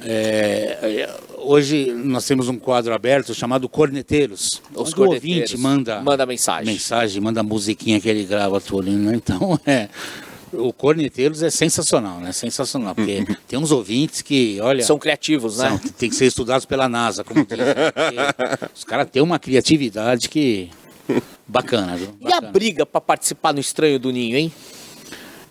é, é, hoje nós temos um quadro aberto chamado Corneteiros. Os onde o corneteiros. ouvinte manda, Manda mensagem. mensagem, manda musiquinha que ele grava tudo, né? Então, é. O Corneteiros é sensacional, né? Sensacional. Porque tem uns ouvintes que, olha. São criativos, né? são- tem que ser estudados pela NASA, como dizem. porque Os caras têm uma criatividade que. Bacana, viu? E a Bacana. briga pra participar no Estranho do Ninho, hein?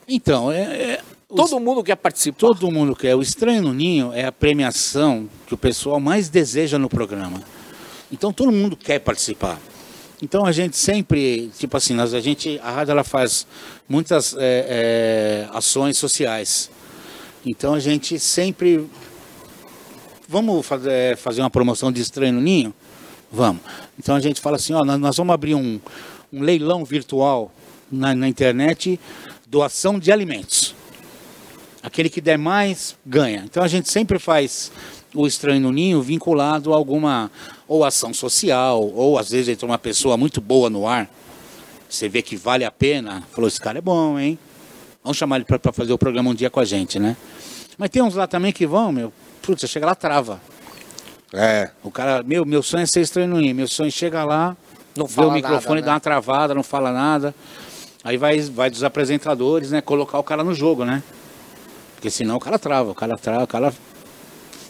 Então, é, é- Todo mundo quer participar. Todo mundo quer. O Estranho no Ninho é a premiação que o pessoal mais deseja no programa. Então todo mundo quer participar. Então a gente sempre, tipo assim, nós, a gente, a rádio ela faz muitas é, é, ações sociais. Então a gente sempre, vamos fazer, fazer uma promoção de Estranho no Ninho? Vamos. Então a gente fala assim, ó, nós, nós vamos abrir um, um leilão virtual na, na internet, doação de alimentos. Aquele que der mais, ganha. Então a gente sempre faz o estranho no ninho vinculado a alguma ou ação social, ou às vezes entra uma pessoa muito boa no ar, você vê que vale a pena, falou, esse cara é bom, hein? Vamos chamar ele para fazer o programa um dia com a gente, né? Mas tem uns lá também que vão, meu, putz, você chega lá, trava. É. O cara, meu, meu sonho é ser estranho no ninho, meu sonho é chegar lá, Não fala o microfone, nada, né? uma travada, não fala nada. Aí vai, vai dos apresentadores, né? Colocar o cara no jogo, né? Porque senão o cara trava, o cara trava, o cara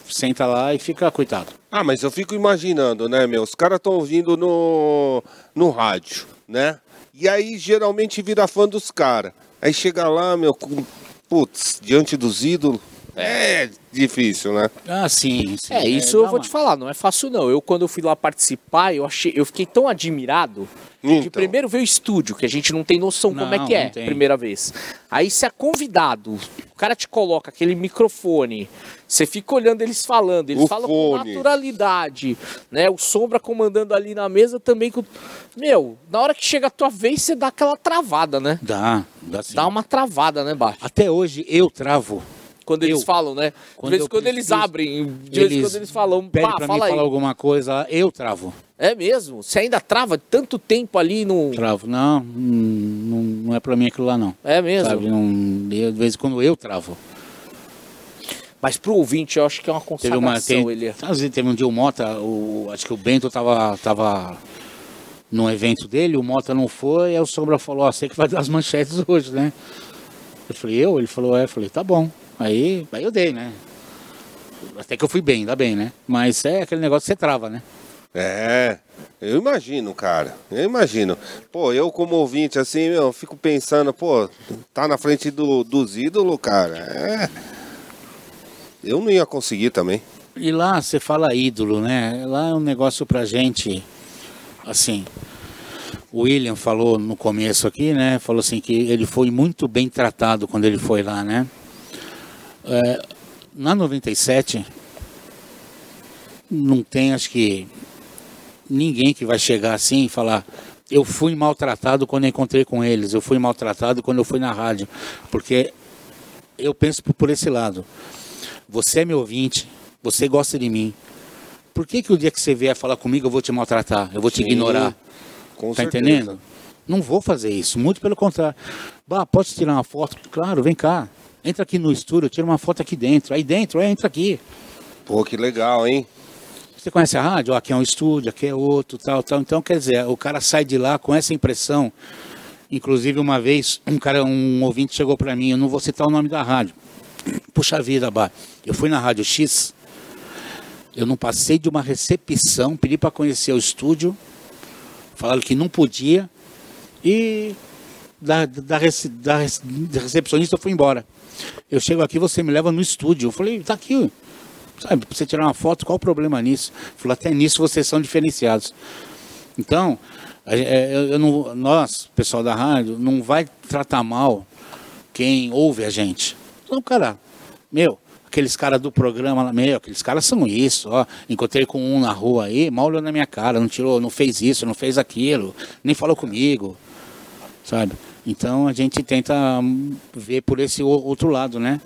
senta lá e fica, coitado. Ah, mas eu fico imaginando, né, meu? Os caras estão ouvindo no, no rádio, né? E aí geralmente vira fã dos caras. Aí chega lá, meu, com, putz, diante dos ídolos. É difícil, né? Ah, sim, sim. É, isso dá eu vou te falar, não é fácil não. Eu quando eu fui lá participar, eu achei, eu fiquei tão admirado Então. primeiro ver o estúdio, que a gente não tem noção como é Não, que é, não tem. primeira vez. Aí você é convidado, o cara te coloca aquele microfone, você fica olhando eles falando, eles O falam com fone. naturalidade, né? O Sombra comandando ali na mesa também com Meu, na hora que chega a tua vez, você dá aquela travada, né? Dá, dá sim. Dá uma travada, né, baixo? Até hoje eu travo Quando eles Eu. falam, né? De vez em quando eles abrem, de vez em quando eles falam, Pede pá, pra fala mim aí. falar alguma coisa, eu travo. É mesmo? Você ainda trava tanto tempo ali no. Travo. Não, não, não é pra mim aquilo lá, não. É mesmo? Sabe? Não, eu, de vez em quando eu travo. Mas pro ouvinte, eu acho que é uma Teve consagração. uma. Tem, ele às vezes teve um dia o Mota, o, acho que o Bento tava, tava num evento dele, o Mota não foi, aí o Sombra falou, ó, você que vai dar as manchetes hoje, né? Eu falei, eu? Ele falou, é, eu falei, tá bom. Aí, aí eu dei, né? Até que eu fui bem, ainda bem, né? Mas é aquele negócio que você trava, né? É, eu imagino, cara. Eu imagino. Pô, eu como ouvinte, assim, meu, fico pensando, pô, tá na frente do, dos ídolos, cara. É. Eu não ia conseguir também. E lá você fala ídolo, né? Lá é um negócio pra gente, assim. O William falou no começo aqui, né? Falou assim que ele foi muito bem tratado quando ele foi lá, né? É, na 97, não tem, acho que, ninguém que vai chegar assim e falar eu fui maltratado quando eu encontrei com eles, eu fui maltratado quando eu fui na rádio. Porque eu penso por- esse lado. Você é meu ouvinte, você gosta de mim. Por que, que o dia que você vier falar comigo eu vou te maltratar, eu vou te Sim, ignorar? Com tá certeza. entendendo? Não vou fazer isso, muito pelo contrário. Bah, posso tirar uma foto? Claro, vem cá. Entra aqui no estúdio, tira uma foto aqui dentro. Aí dentro, é, entra aqui. Pô, que legal, hein? Você conhece a rádio? Ó, aqui é um estúdio, aqui é outro, tal, tal. Então, quer dizer, o cara sai de lá com essa impressão. Inclusive, uma vez, um cara, um ouvinte chegou para mim, eu não vou citar o nome da rádio. Puxa vida, Bah. Eu fui na Rádio X, eu não passei de uma recepção, pedi para conhecer o estúdio, falaram que não podia, e da, da, da da recepcionista eu fui embora. Eu chego aqui, você me leva no estúdio. Eu falei, tá aqui, sabe, pra você tirar uma foto, qual o problema nisso? Falou, até nisso vocês são diferenciados. Então, é, não, nós, pessoal da rádio, não vai tratar mal quem ouve a gente. Então, cara, meu, aqueles caras do programa lá, meu, aqueles caras são isso, ó. Encontrei com um na rua aí, mal olhou na minha cara, não tirou, não fez isso, não fez aquilo, nem falou comigo, sabe? Então a gente tenta ver por esse outro lado, né?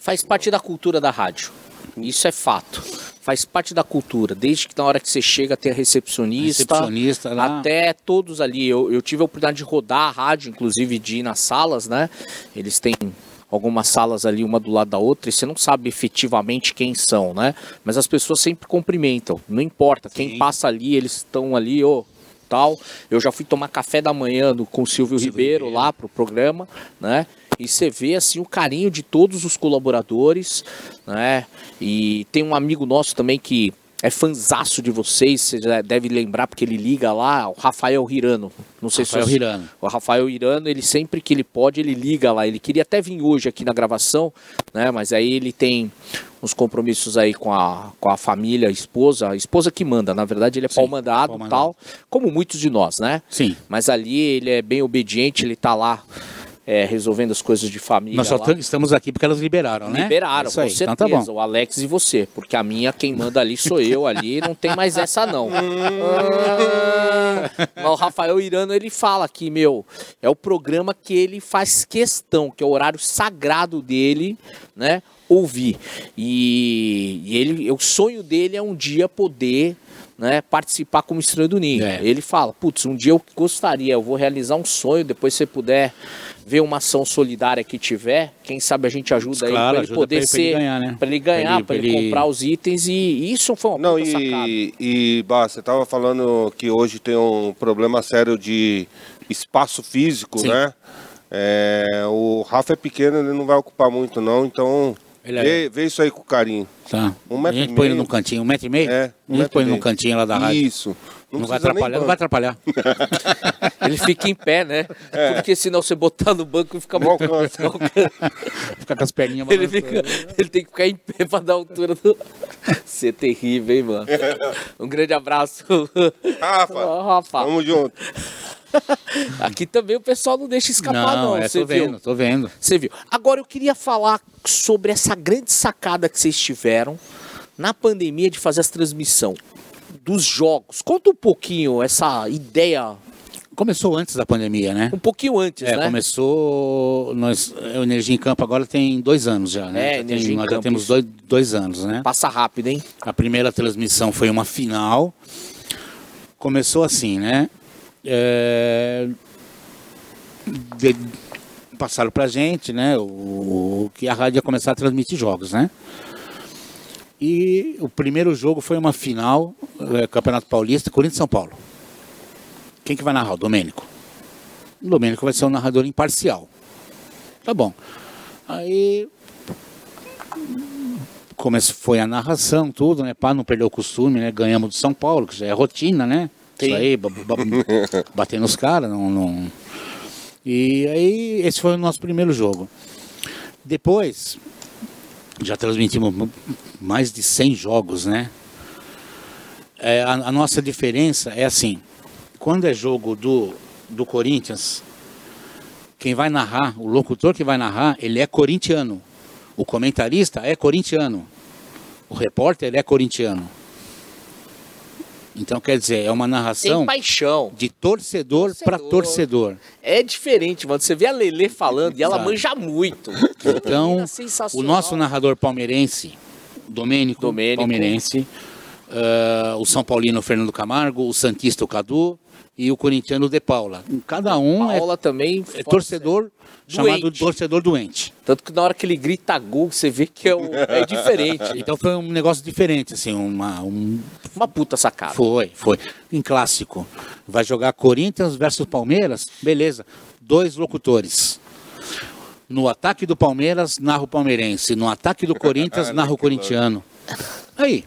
Faz parte da cultura da rádio. Isso é fato. Faz parte da cultura. Desde que na hora que você chega tem a recepcionista. Recepcionista lá. Até todos ali. Eu, eu tive a oportunidade de rodar a rádio, inclusive de ir nas salas, né? Eles têm algumas salas ali, uma do lado da outra, e você não sabe efetivamente quem são, né? Mas as pessoas sempre cumprimentam. Não importa. Quem Sim. passa ali, eles estão ali, ô. Tal. Eu já fui tomar café da manhã no, com o Silvio, Silvio Ribeiro, Ribeiro. lá pro programa, né? E você vê assim o carinho de todos os colaboradores, né? E tem um amigo nosso também que é fanzaço de vocês, você já deve lembrar porque ele liga lá, o Rafael Hirano. Não sei Rafael se você- Hirano. O Rafael Hirano, ele sempre que ele pode, ele liga lá. Ele queria até vir hoje aqui na gravação, né? Mas aí ele tem uns compromissos aí com a, com a família, a esposa, a esposa que manda, na verdade ele é pau mandado pau e mandado. tal, como muitos de nós, né? Sim. Mas ali ele é bem obediente, ele tá lá é, resolvendo as coisas de família. Nós só lá. tam- estamos aqui porque elas liberaram, né? Liberaram, Isso aí. com certeza. Então tá bom. O Alex e você. Porque a minha, quem manda ali sou eu ali, não tem mais essa não. Ah, Mas o Rafael Irano, ele fala que, meu, é o programa que ele faz questão, que é o horário sagrado dele, né? Ouvir. E, e ele, o sonho dele é um dia poder. Né, participar como estranho do ninho. É. Ele fala, putz, um dia eu gostaria, eu vou realizar um sonho, depois se você puder ver uma ação solidária que tiver, quem sabe a gente ajuda ele Claro, para ele ajuda poder pra ele- pra ele ser, ganhar, né? para ele ganhar, Pra ele- para ele, pra ele- comprar os itens e isso foi uma Não, sacada. e, e bah, você tava falando que hoje tem um problema sério de espaço físico, Sim. né? É, o Rafa é pequeno, ele não vai ocupar muito, não, então Ele é- vê, vê isso aí com carinho. Tá. Um a metro gente e põe ele num cantinho, um metro e meio? É, um a gente metro põe e ele num meio. cantinho lá da rádio. Isso. Não, vai precisa nem atrapalhar, não vai atrapalhar. Ele fica em pé, né? Porque senão você botar no banco e fica Não. Não alcança. Fica com as perninhas Ele, fica, ele tem que ficar em pé pra dar altura do. Você é terrível, hein, mano? Um grande abraço. Rafa, Rafa. tamo junto. Aqui também o pessoal não deixa escapar, não. Não, é, Você tô viu? vendo, tô vendo. Você viu? Agora eu queria falar sobre essa grande sacada que vocês tiveram na pandemia de fazer as transmissão dos jogos. Conta um pouquinho essa ideia Começou antes da pandemia, né? Um pouquinho antes, É, né? começou. Nós, o Energia em Campo agora tem dois anos já, né? É, Já tem- Energia em nós Campo, já temos dois, dois anos, né? Passa rápido, hein? A primeira transmissão foi uma final. Começou assim, né? É, de- passaram pra gente, né? O, o- que a rádio ia começar a transmitir jogos, né? E o primeiro jogo foi uma final, é, Campeonato Paulista, Corinthians São Paulo. Quem que vai narrar? O Domênico. O Domênico vai ser um narrador imparcial. Tá bom. Aí começou, foi a narração, tudo, né? Para não perder o costume, né? Ganhamos do São Paulo, que já é rotina, né? Isso aí, ba- ba- bater nos caras, não, não. E aí, esse foi o nosso primeiro jogo. Depois, já transmitimos mais de 100 jogos, né? É, a, a nossa diferença é assim: quando é jogo do, do Corinthians, quem vai narrar, o locutor que vai narrar, ele é corintiano. O comentarista é corintiano. O repórter é corintiano. Então, quer dizer, é uma narração Tem paixão. de torcedor para Torcedor. É diferente, mano. Você vê a Lelê falando e ela manja muito. Então, o nosso narrador palmeirense, Domênico, Domênico. palmeirense, ah, o São Paulino Fernando Camargo, o Santista o Cadu e o corintiano De Paula. Cada um é, Paula também. é torcedor chamado Doente. torcedor doente. Tanto que na hora que ele grita gol, você vê que é, um- é diferente. Então foi um negócio diferente, assim, uma, um, Uma puta sacada. Foi, foi. Em clássico. Vai jogar Corinthians versus Palmeiras? Beleza. Dois locutores. No ataque do Palmeiras, narra o palmeirense. No ataque do Corinthians, narra o corintiano. Aí.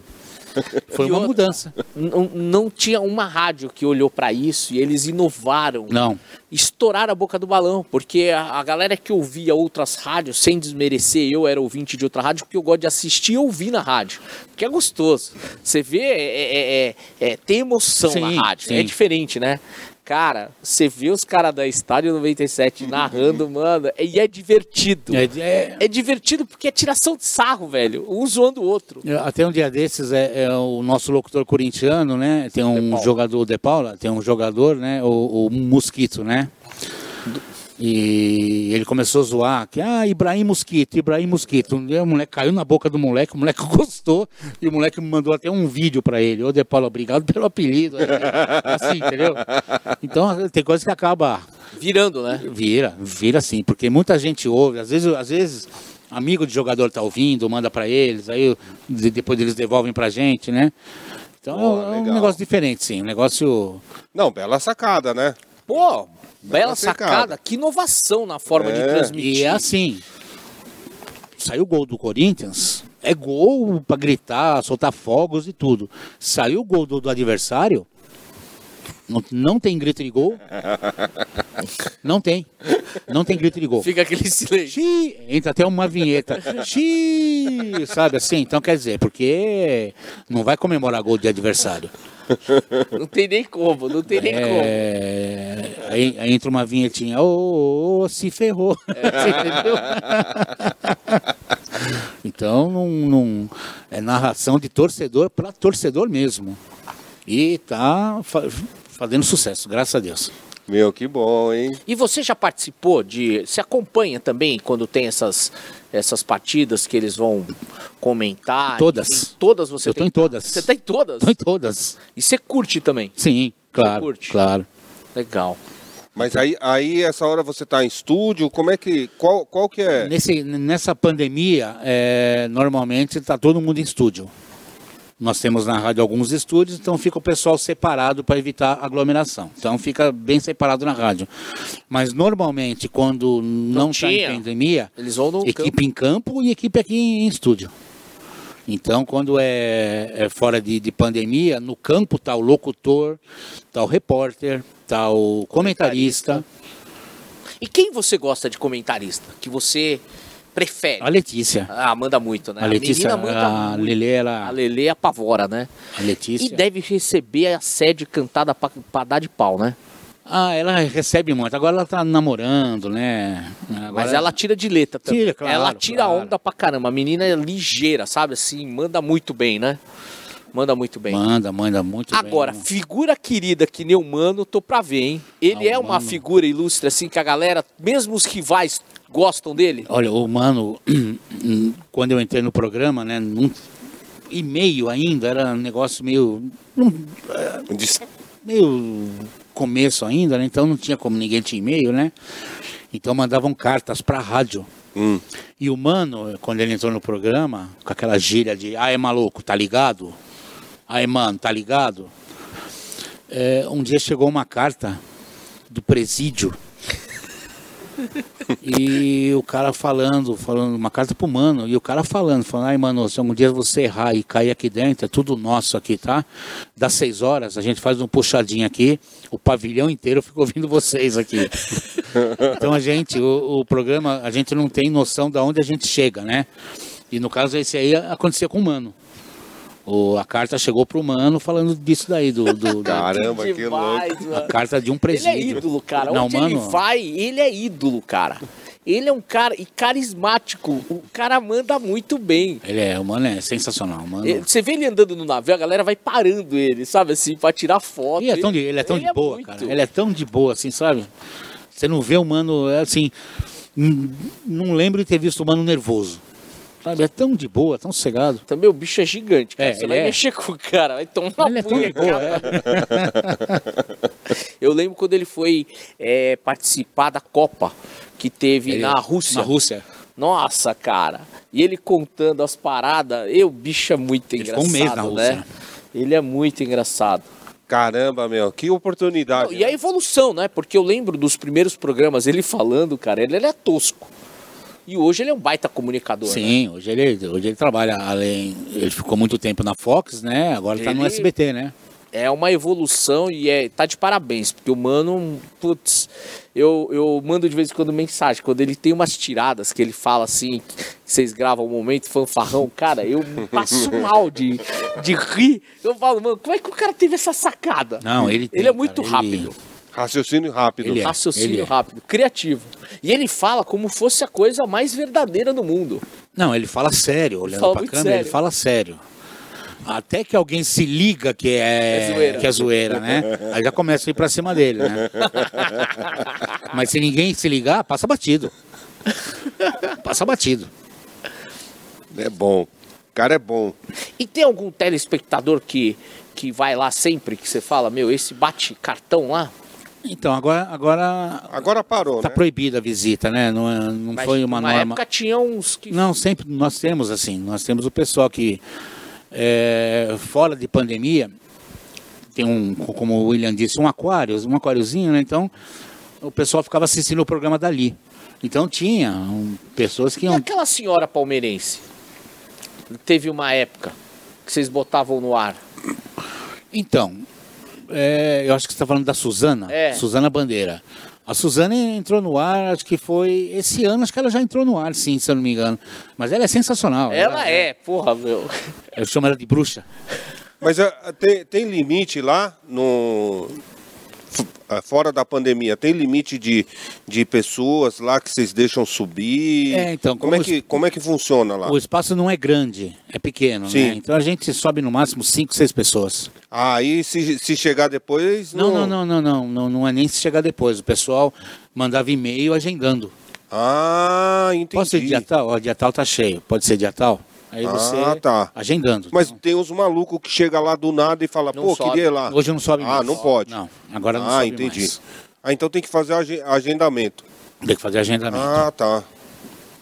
Foi uma mudança. Não, não tinha uma rádio que olhou pra isso e eles inovaram. Não. Estouraram a boca do balão, porque a, a galera que ouvia outras rádios, sem desmerecer, eu era ouvinte de outra rádio, porque eu gosto de assistir e ouvir na rádio. Porque é gostoso. Você vê, é, é- é- é- tem emoção Sim, na rádio. sim. É diferente, né? Cara, você vê os caras da Estádio 97 narrando, mano, e é divertido. É, é- É divertido porque é tiração de sarro, velho. Um zoando o outro. até um dia desses é, é o nosso locutor corintiano, né? Tem um De jogador de Paula, tem um jogador, né? O, o Mosquito, né? E ele começou a zoar que, ah, Ibrahim Mosquito, Ibrahim Mosquito. E o moleque caiu na boca do moleque, o moleque gostou, e o moleque me mandou até um vídeo pra ele. Ô, De Paula, obrigado pelo apelido. Assim, entendeu? Então, tem coisa que acaba Virando, né? Vira, vira sim, porque muita gente ouve, às vezes, às vezes amigo de jogador tá ouvindo, manda pra eles, aí de- depois eles devolvem pra gente, né? Então é um legal. negócio diferente, sim, um negócio Não, bela sacada, né? Pô, bela sacada. Que inovação na forma de É. transmitir. E é assim, saiu o gol do Corinthians, é gol pra gritar, soltar fogos e tudo. Saiu o gol do, do adversário, não, não tem grito de gol, não tem, não tem grito de gol. Fica aquele silêncio. Xiii, entra até uma vinheta. Xiii, sabe assim? Então quer dizer, porque não vai comemorar gol de adversário. Não tem nem como, não tem nem como. É, aí, aí entra uma vinhetinha, ô, ô, ô, se ferrou. Entendeu? então não, não- é narração de torcedor para torcedor mesmo. E tá fa- fazendo sucesso, graças a Deus. Meu, que bom, hein? E você já participou de. Você acompanha também quando tem essas, essas partidas que eles vão comentar? Todas. Tem todas você Eu tô tem? em todas. Você tá em todas? Tô em todas. E você curte também? Sim, claro, curte? claro. Legal. Mas aí, aí essa hora você tá em estúdio, como é que. Qual, qual que é? Nesse, nessa pandemia, é, normalmente está todo mundo em estúdio. Nós temos na rádio alguns estúdios, então fica o pessoal separado para evitar aglomeração. Então fica bem separado na rádio. Mas normalmente, quando não está em pandemia, Eles vão no equipe em campo e equipe aqui em estúdio. Então, quando é, é fora de, de pandemia, no campo está o locutor, está o repórter, está o comentarista, E quem você gosta de comentarista? Que você prefere? a Letícia. Ah, manda muito, né? A Letícia, menina manda a muito. Lelê, ela, A Lelê apavora, né? a Letícia. E deve receber a sede cantada pra, pra dar de pau, né? Ah, ela recebe muito. Agora ela tá namorando, né? Agora- Mas ela tira de letra também. Tira, claro, ela tira claro. onda pra caramba. A menina é ligeira, sabe? Assim, manda muito bem, né? Manda muito bem. Manda, manda muito Agora, bem. figura querida que nem o Mano, tô pra ver, hein? Ele Ah, é uma Mano. figura ilustre, assim, que a galera, mesmo os rivais, gostam dele? Olha, o mano, quando eu entrei no programa, né, num e-mail ainda, era um negócio meio. Diz- meio começo ainda, né? Então não tinha como ninguém tinha e-mail, né? Então mandavam cartas pra rádio. Hum. E o mano, quando ele entrou no programa, com aquela gíria de ah, é maluco, tá ligado? Aí, mano, tá ligado? É, um dia chegou uma carta do presídio. E o cara falando, falando, uma carta pro mano, e o cara falando, falando, ai mano, se algum dia você errar e cair aqui dentro, é tudo nosso aqui, tá? Das seis horas, a gente faz um puxadinho aqui, o pavilhão inteiro fica ouvindo vocês aqui. Então a gente, o, o programa, a gente não tem noção de onde a gente chega, né? E no caso esse aí acontecia com o mano. O, a carta chegou pro mano falando disso daí, do, do- do- Caramba, que Demais, louco. mano. a carta de um Ele presídio. é ídolo, cara. Não, Onde ele mano, vai, ele é ídolo, cara. Ele é um cara e carismático. O cara manda muito bem. Ele é, o mano é sensacional, mano. Ele- Você vê ele andando no navio, a galera vai parando ele, sabe assim, pra tirar foto. E é tão de, ele é tão de boa, muito. cara. Ele é tão de boa, assim, sabe? Você não vê o mano, é assim. Não lembro de ter visto o mano nervoso. Sabe? É tão de boa, tão sossegado. Também o bicho é gigante, cara. É, Você ele vai é. mexer com o cara, vai tomar Ele é tão de boa, é. Eu lembro quando ele foi é, participar da Copa que teve Ele- na Rússia. Na Rússia. Nossa, cara. E ele contando as paradas. Eu, bicho, é muito Ele engraçado, um mês na Rússia. né? Ele é muito engraçado. Caramba, meu, que oportunidade. Não, e a evolução, né? Porque eu lembro dos primeiros programas, ele falando, cara, ele, ele é tosco. E hoje ele é um baita comunicador. né? Sim, hoje ele, hoje ele trabalha além. Ele ficou muito tempo na Fox, né? Agora tá no Ele- SBT, né? É uma evolução e é, tá de parabéns, porque o mano, putz, eu, eu mando de vez em quando mensagem, quando ele tem umas tiradas que ele fala assim, vocês gravam um momento fanfarrão, cara, eu passo mal de, de rir. Eu falo, mano, como é que o cara teve essa sacada? Não, ele tem, Ele é muito cara, ele- rápido. Raciocínio rápido. Ele é. Raciocínio ele é. rápido, criativo. E ele fala como fosse a coisa mais verdadeira do mundo. Não, ele fala sério, olhando fala pra câmera, sério. ele fala sério. Até que alguém se liga que é, É zoeira. que é zoeira, né? Aí já começa a ir pra cima dele, né? Mas se ninguém se ligar, passa batido. Passa batido. É bom. O cara é bom. E tem algum telespectador que, que vai lá sempre, que você fala, meu, esse bate cartão lá? Então, agora, agora Agora parou, tá né? proibida a visita, né? Não, é- não Mas foi uma norma. época tinha uns que... Não, sempre nós temos assim, nós temos o pessoal que é, fora de pandemia tem um, como o William disse, um aquário, um aquáriozinho, né? Então o pessoal ficava assistindo o programa dali. Então tinha um, pessoas que E iam. aquela senhora palmeirense? Teve uma época que vocês botavam no ar. Então, é, eu acho que você está falando da Suzana, É. Suzana Bandeira. A Suzana entrou no ar, acho que foi esse ano, acho que ela já entrou no ar, sim, se eu não me engano. Mas ela é sensacional. Ela é, porra, meu. Eu chamo ela de bruxa. Mas ah, tem, tem limite lá no. Fora da pandemia, tem limite de, de pessoas lá que vocês deixam subir? É, então, como, como é que, como é que funciona lá? O espaço não é grande, é pequeno, Sim. né? Então a gente sobe no máximo 5, 6 pessoas. Ah, aí se, se chegar depois. Não, não, não, não, não, não, não é nem se chegar depois. O pessoal mandava e-mail agendando. Ah, entendi. Pode ser dia tal? Ó, dia tal tá cheio. Pode ser dia tal? Aí você Ah, tá. agendando. Mas Então, tem uns malucos que chega lá do nada e fala, Não pô, sobe. queria ir lá. hoje não sobe Ah, mais. não pode. Não, agora não ah, sobe entendi. mais. Ah, então tem que fazer ag- agendamento. Tem que fazer agendamento. Ah, tá.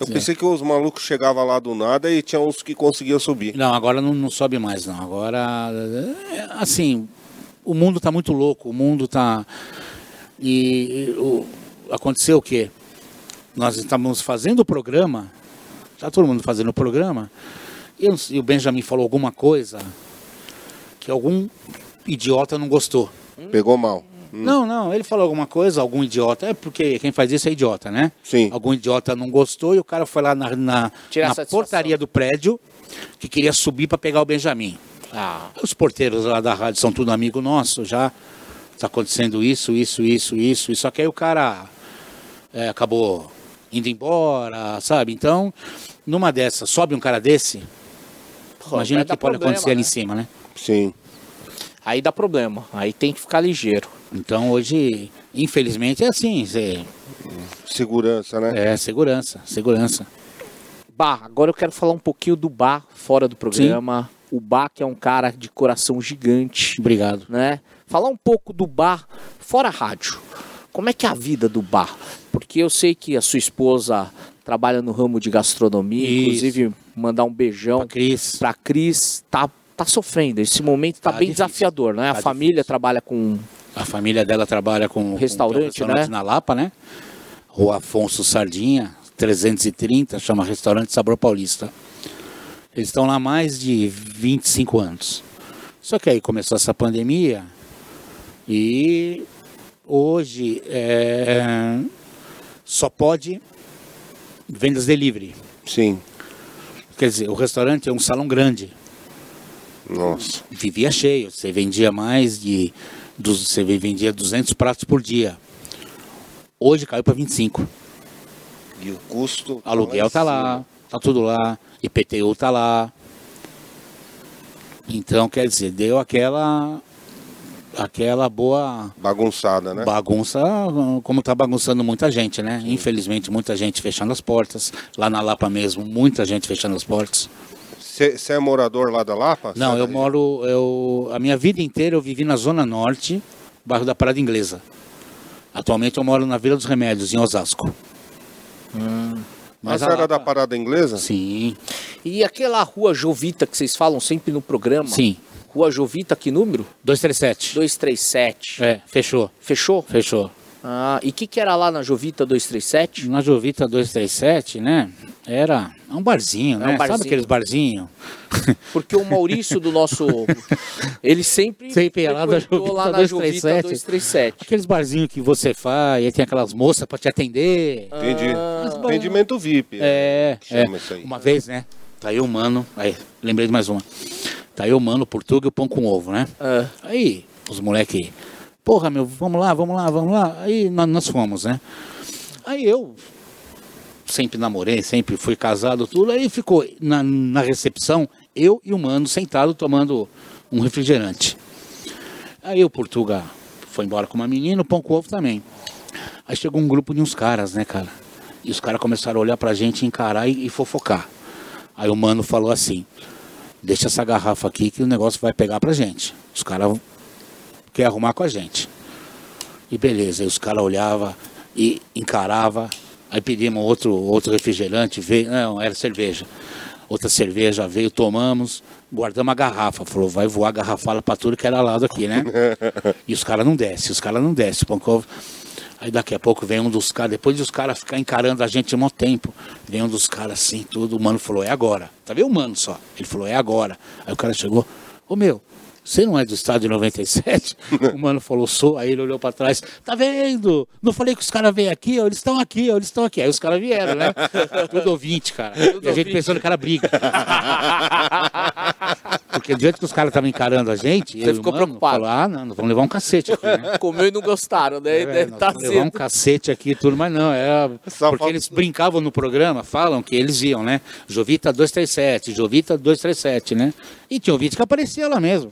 Eu É. pensei que os malucos chegavam lá do nada e tinha uns que conseguiam subir. Não, agora não, não sobe mais, não. Agora, é, assim, o mundo está muito louco, o mundo está... E, e o- aconteceu o quê? Nós estávamos fazendo o programa, está todo mundo fazendo o programa, eu e o Benjamin falou alguma coisa que algum idiota não gostou. Pegou mal. Não, não, ele falou alguma coisa, algum idiota, é porque quem faz isso é idiota, né? Sim. Algum idiota não gostou e o cara foi lá na, na, na portaria do prédio que queria subir para pegar o Benjamin. Ah, Os porteiros lá da rádio são tudo amigo nosso, já está acontecendo isso, isso, isso, isso, só que aí o cara é, acabou indo embora, sabe? Então, numa dessas, sobe um cara desse, imagina o que pode problema, acontecer ali né? em cima, né? Sim. Aí dá problema. Aí tem que ficar ligeiro. Então hoje, infelizmente, é assim. Você, Segurança, né? é segurança, segurança. Bah, agora eu quero falar um pouquinho do Bar fora do programa. O Bar que é um cara de coração gigante, Obrigado. né? Falar um pouco do Bar fora rádio. Como é que é a vida do Bar? Porque eu sei que a sua esposa trabalha no ramo de gastronomia, Isso. inclusive mandar um beijão Pra Cris. pra Cris. Tá, tá sofrendo, esse momento tá, Tá bem difícil. desafiador, né? a Tá família difícil. trabalha com A família dela trabalha com Restaurante, com um restaurante né? na Lapa, né? Rua Afonso Sardinha, 330, chama Restaurante Sabor Paulista. Eles estão lá há mais de 25 anos. Só que aí começou essa pandemia e hoje é, só pode vendas delivery. Sim. Quer dizer, o restaurante é um salão grande. Nossa. vivia cheio. Você vendia mais de. Você vendia 200 pratos por dia. Hoje caiu para 25. E o custo. Aluguel tá lá, tá tudo lá. IPTU tá lá. Então, quer dizer, deu aquela. Aquela boa Bagunçada, né? bagunça, como tá bagunçando muita gente, né? Infelizmente, muita gente fechando as portas. Lá na Lapa mesmo, muita gente fechando as portas. Você é morador lá da Lapa? Não, eu moro. Eu, a minha vida inteira eu vivi na Zona Norte, bairro da Parada Inglesa. Atualmente eu moro na Vila dos Remédios, em Osasco. Mas a era Lapa- da parada inglesa? Sim, E aquela rua Jovita que vocês falam sempre no programa? sim. Rua Jovita, que número? 237. 237. É, fechou, Fechou? fechou. Ah, e o que, que era lá na Jovita 237? Na Jovita 237, né? Era um barzinho, É um né? barzinho. Sabe aqueles barzinhos? Porque o Maurício do nosso. ele sempre. Sempre ia lá na Jovita lá na 237. Jovita 237. Aqueles barzinhos que você faz, e tem aquelas moças pra te atender. Entendi. Ah. Atendimento VIP. É, que é. chama isso aí. Uma vez, né? Tá aí o mano. Aí, lembrei de mais uma. Tá aí o mano, o portuga e o pão com ovo, né? Ah, Aí, os moleque, porra, meu, vamos lá, vamos lá, vamos lá. Aí nós, nós fomos, né? Aí eu sempre namorei, sempre fui casado, tudo. Aí ficou na, na recepção, eu e o mano sentado tomando um refrigerante. Aí o Portuga foi embora com uma menina, o pão com ovo também. Aí chegou um grupo de uns caras, né, cara? E os caras começaram a olhar pra gente, encarar e, e fofocar. Aí o mano falou assim: deixa essa garrafa aqui que o negócio vai pegar pra gente. Os caras querem arrumar com a gente. E beleza, aí os caras olhavam e encarava. Aí pedimos outro, outro refrigerante, veio, não, era cerveja. Outra cerveja veio, tomamos, guardamos a garrafa. Falou, vai voar garrafada pra tudo que era lado aqui, né? e os caras não descem, os caras não descem. Ovo. Aí daqui a pouco vem um dos caras, depois de os caras ficar encarando a gente um tempo, vem um dos caras assim, tudo, o mano falou, é agora. Tá vendo o mano só? Ele falou, é agora. Aí o cara chegou, ô meu, você não é do estádio 97? o mano falou, sou. Aí ele olhou pra trás, tá vendo? Não falei que os caras vêm aqui, ó, eles estão aqui, ó, eles estão aqui. Aí os caras vieram, né? Tudo ouvinte, cara. e a gente ouvinte. pensando que era briga. Porque diante que os caras estavam encarando a gente, Você ficou mano preocupado. Falou, ah, não, nós vamos levar um cacete aqui, né? comeu e não gostaram, né? É, Deve tá vamos levar um cedo. cacete aqui e tudo, mas não, é Só porque falta- eles brincavam no programa, falam que eles iam, né? Jovita 237, Jovita 237, né? E tinha ouvinte que aparecia lá mesmo.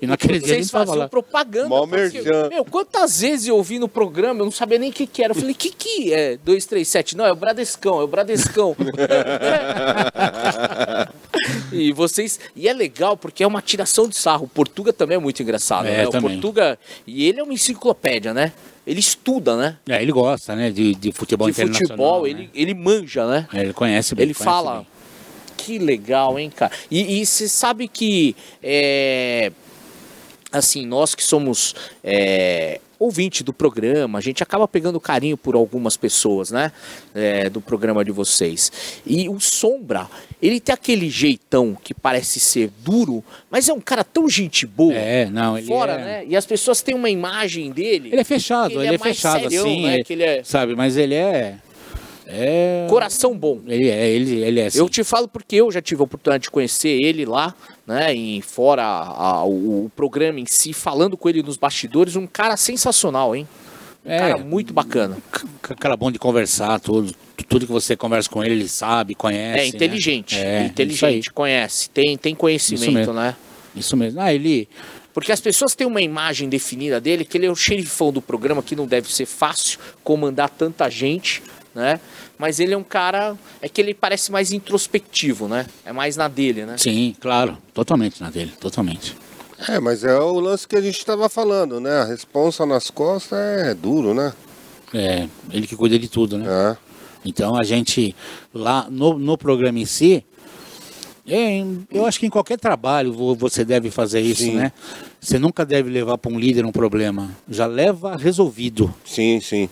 E naquele dia a Vocês faziam lá. propaganda. Porque, merchan. meu, quantas vezes eu ouvi no programa, eu não sabia nem o que, que era. Eu falei, o que, que é 237? Não, é o Bradescão, é o Bradescão. e vocês. E é legal porque é uma tiração de sarro. O Portuga também é muito engraçado, É, né? O. Portuga. E ele é uma enciclopédia, né? Ele estuda, né? É, ele gosta, né? De, de futebol de internacional. futebol, né? ele, ele manja, né? É, ele conhece bem. Ele conhece fala. bem. Que legal, hein, cara? E você sabe que. É, assim, nós que somos. É, ouvinte do programa, a gente acaba pegando carinho por algumas pessoas, né? É, do programa de vocês. E o Sombra, ele tem aquele jeitão que parece ser duro, mas é um cara tão gente boa. É, não, ele Fora, é... né? E as pessoas têm uma imagem dele. Ele é fechado, Ele ele, é é, fechado serião, assim, né? é- Que ele é- sabe? Mas ele é... É... Coração bom. Ele é, ele, ele é assim. Eu te falo porque eu já tive a oportunidade de conhecer ele lá, né? E fora a- a- o, programa em si, falando com ele nos bastidores, um cara sensacional, hein? Um É. cara muito bacana. Cara bom de conversar, tudo. Tudo que você conversa com ele, ele sabe, conhece. É né? inteligente. É, É, isso inteligente, conhece, tem, tem Isso conhecimento, mesmo. né? Isso mesmo. Ah, ele. Porque as pessoas têm uma imagem definida dele que ele é o xerifão do programa, que não deve ser fácil comandar tanta gente, né? Mas ele é um cara. É que ele parece mais introspectivo, né? É mais na dele, né? Sim, claro. Totalmente na dele, totalmente. É, mas é o lance que a gente estava falando, né? A responsa nas costas é duro, né? É, ele que cuida de tudo, né? É. Então a gente, lá no, no programa em si, é, eu acho que em qualquer trabalho vo- você deve fazer isso, Sim. né? Você nunca deve levar para um líder um problema. Já leva resolvido. Sim, sim.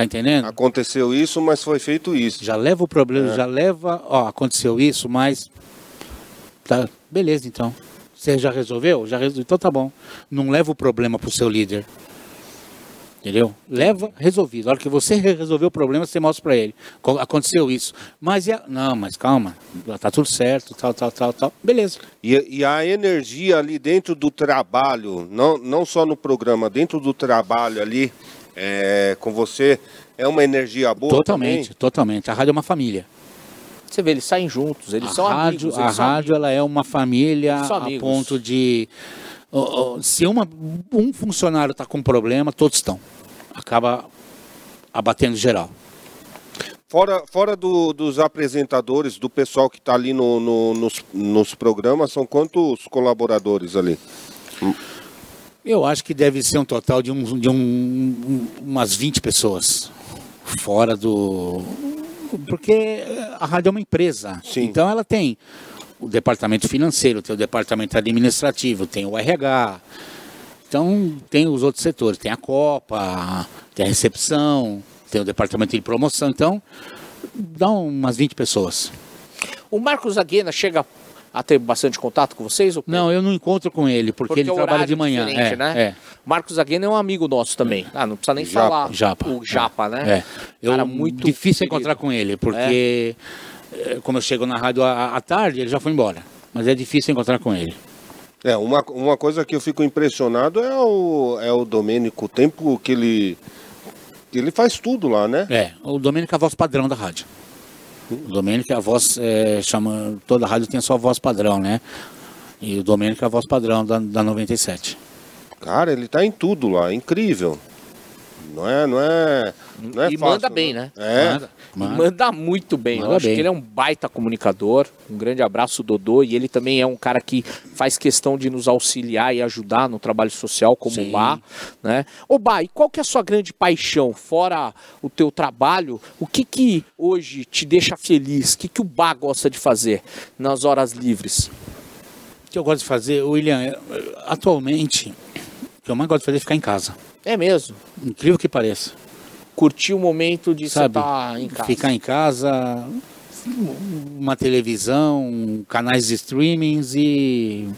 Tá entendendo? Aconteceu isso, mas foi feito isso. Já leva o problema, É. já leva, ó, aconteceu isso, mas tá, beleza então. Você já resolveu? Já resolveu, então tá bom. Não leva o problema pro seu líder. Entendeu? Leva resolvido. A hora que você re- resolver o problema, você mostra pra ele. Co- Aconteceu isso. Mas a... não, mas calma, tá tudo certo, tal, tal, tal, tal. Beleza. E, e a energia ali dentro do trabalho, não, não só no programa, dentro do trabalho ali é, com você, é uma energia boa totalmente, também? totalmente. A rádio é uma família. Você vê, eles saem juntos, eles a são rádio, amigos. a rádio ela é uma família a amigos. ponto de ó, ó, se uma, um funcionário está com problema, todos estão. Acaba abatendo geral. Fora, fora do- dos apresentadores, do pessoal que está ali no- no- nos, nos programas, são quantos colaboradores ali? Eu acho que deve ser um total de, uns, de um, um- umas 20 pessoas fora do. Porque a rádio é uma empresa. Sim. Então ela tem o departamento financeiro, tem o departamento administrativo, tem o RH. Então tem os outros setores, tem a Copa, tem a recepção, tem o departamento de promoção. Então dá umas 20 pessoas. O Marcos Aguena chega a ter bastante contato com vocês? ou- Não, eu não encontro com ele, porque, ele o trabalha de manhã. diferente, É, né? é. Marcos Aguena é um amigo nosso também. Ah, não precisa nem Japa. falar. Japa. O Japa, né? É. Eu, Cara, muito difícil querido. encontrar com ele, porque eh, como eu chego na rádio à, tarde, ele já foi embora. Mas é difícil encontrar com ele. É, uma, uma coisa que eu fico impressionado é o, é o Domênico, o tempo que ele. que ele faz tudo lá, né? É, o Domênico é a voz padrão da rádio. O Domênico é a voz, eh, chama, toda rádio tem a sua voz padrão, né? E o Domênico é a voz padrão da, da 97. Cara, ele tá em tudo lá, incrível. Não é, não é, não é e fácil, manda bem, né? É. Manda, E manda. Manda muito bem. Eu Manda acho bem. que ele é um baita comunicador. Um grande abraço, Dodô. E ele também é um cara que faz questão de nos auxiliar e ajudar no trabalho social, como Sim. o Bá. Né? Ô, Bá, e qual que é a sua grande paixão? Fora o teu trabalho, o que que hoje te deixa feliz? O que que o Bá gosta de fazer nas horas livres? O que eu gosto de fazer, William, eh, atualmente, o que eu mais gosto de fazer é ficar em casa. É mesmo. Incrível que pareça. Curtir o momento de você sabe? estar em casa. Ficar em casa, uma televisão, canais de streamings e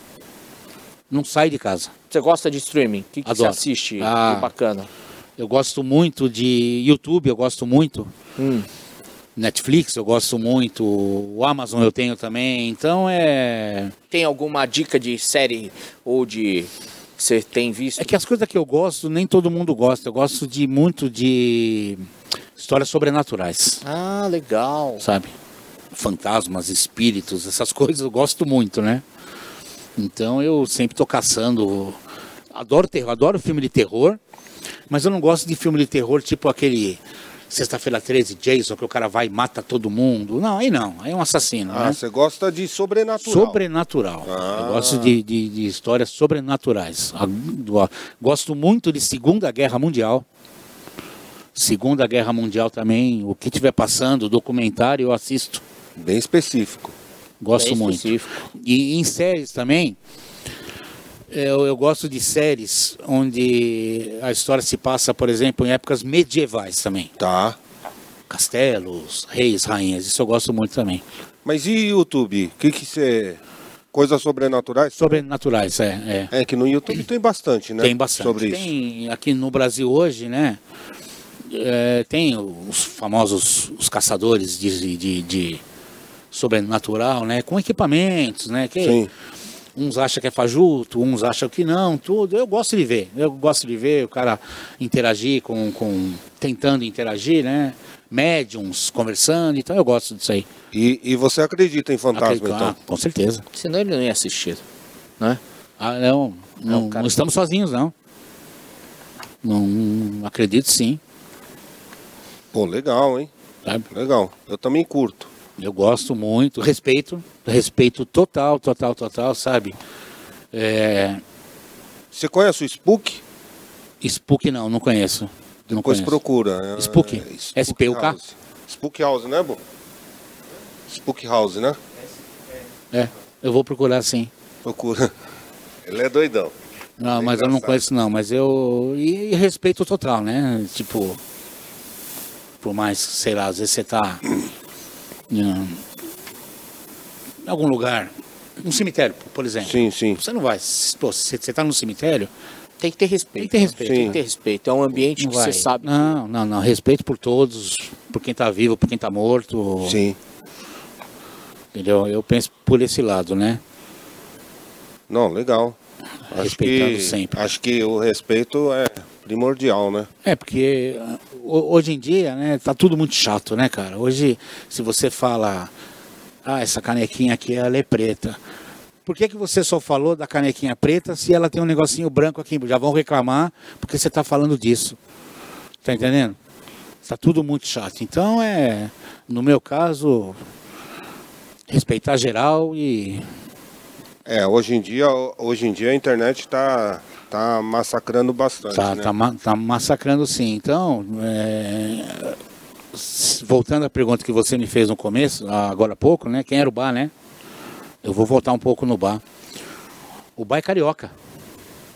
não sai de casa. Você gosta de streaming? O que, que você assiste? Ah. Que bacana. Eu gosto muito de YouTube, eu gosto muito. Hum. Netflix, eu gosto muito. O Amazon eu tenho também. Então é. Tem alguma dica de série ou de você tem visto? É que as coisas que eu gosto, nem todo mundo gosta. Eu gosto de muito de histórias sobrenaturais, Ah, legal. sabe? Fantasmas, espíritos, essas coisas eu gosto muito, né? Então eu sempre tô caçando. Adoro terror, adoro filme de terror, mas eu não gosto de filme de terror tipo aquele Sexta-feira 13, Jason, que o cara vai e mata todo mundo. Não, aí não, aí é um assassino, Ah, né? você gosta de sobrenatural. Sobrenatural. Ah. Eu gosto de, de, de histórias sobrenaturais. A- do- Gosto muito de Segunda Guerra Mundial. Segunda Guerra Mundial também. O que tiver passando, documentário, eu assisto. Bem específico. Gosto Bem muito. específico. E em séries também. Eu, eu gosto de séries onde a história se passa, por exemplo, em épocas medievais também. Tá. Castelos, reis, rainhas. Isso eu gosto muito também. Mas e YouTube? O que que você... Coisas sobrenaturais? Sobrenaturais, é. é. É que no YouTube tem bastante, né? Tem bastante. Sobre isso. Tem aqui no Brasil hoje, né? é, tem os famosos os caçadores de, de, de sobrenatural, né? Com equipamentos, né? Que Sim. Uns acham que é fajuto, uns acham que não, tudo. Eu gosto de ver. Eu gosto de ver o cara interagir com, com tentando interagir, né? Médiums conversando, então eu gosto disso aí. E, e você acredita em fantasma, Acredito- então? ah, com certeza. Senão ele não ia assistir. né? Ah, não, não, um cara- não estamos sozinhos, não. Não acredito sim, Pô, legal, hein? sabe? Legal. Eu também curto. Eu gosto muito, respeito, respeito total, total, total, sabe? É, Você conhece o Spook? Spook não, não conheço. Não Depois conheço. procura. É, Spook. S-P-U-K? House. Spook House, né, Bo? Spook House, né? É, eu vou procurar sim. Procura. Ele é doidão. Não, É mas eu não engraçado. conheço não, mas eu. E, e respeito total, né? Tipo. Por mais, sei lá, às vezes você tá. Em em algum lugar. Um cemitério, por exemplo. Sim, sim. Você não vai. Pô, você tá no cemitério, Tem que ter respeito. Tem que ter respeito. Tem que ter respeito. É um ambiente não que vai. você sabe. Não, não, não. Respeito por todos, por quem tá vivo, por quem tá morto. Sim. Entendeu? Eu penso por esse lado, né? Não, legal. Acho Respeitando que, sempre. Acho que o respeito é primordial, né? É, porque ah, ho- hoje em dia, né, tá tudo muito chato, né, cara? Hoje, se você fala, ah, essa canequinha aqui, ela é preta. Por que, que você só falou da canequinha preta se ela tem um negocinho branco aqui? Já vão reclamar porque você tá falando disso. Tá entendendo? Tá tudo muito chato. Então, é, no meu caso, respeitar geral e É, hoje em dia, hoje em dia a internet tá, tá massacrando bastante, Tá, né? tá, ma- tá massacrando sim. Então, é, voltando à pergunta que você me fez no começo, ah, agora há pouco, né? Quem era o bar, né? Eu vou voltar um pouco no bar. O bar é carioca.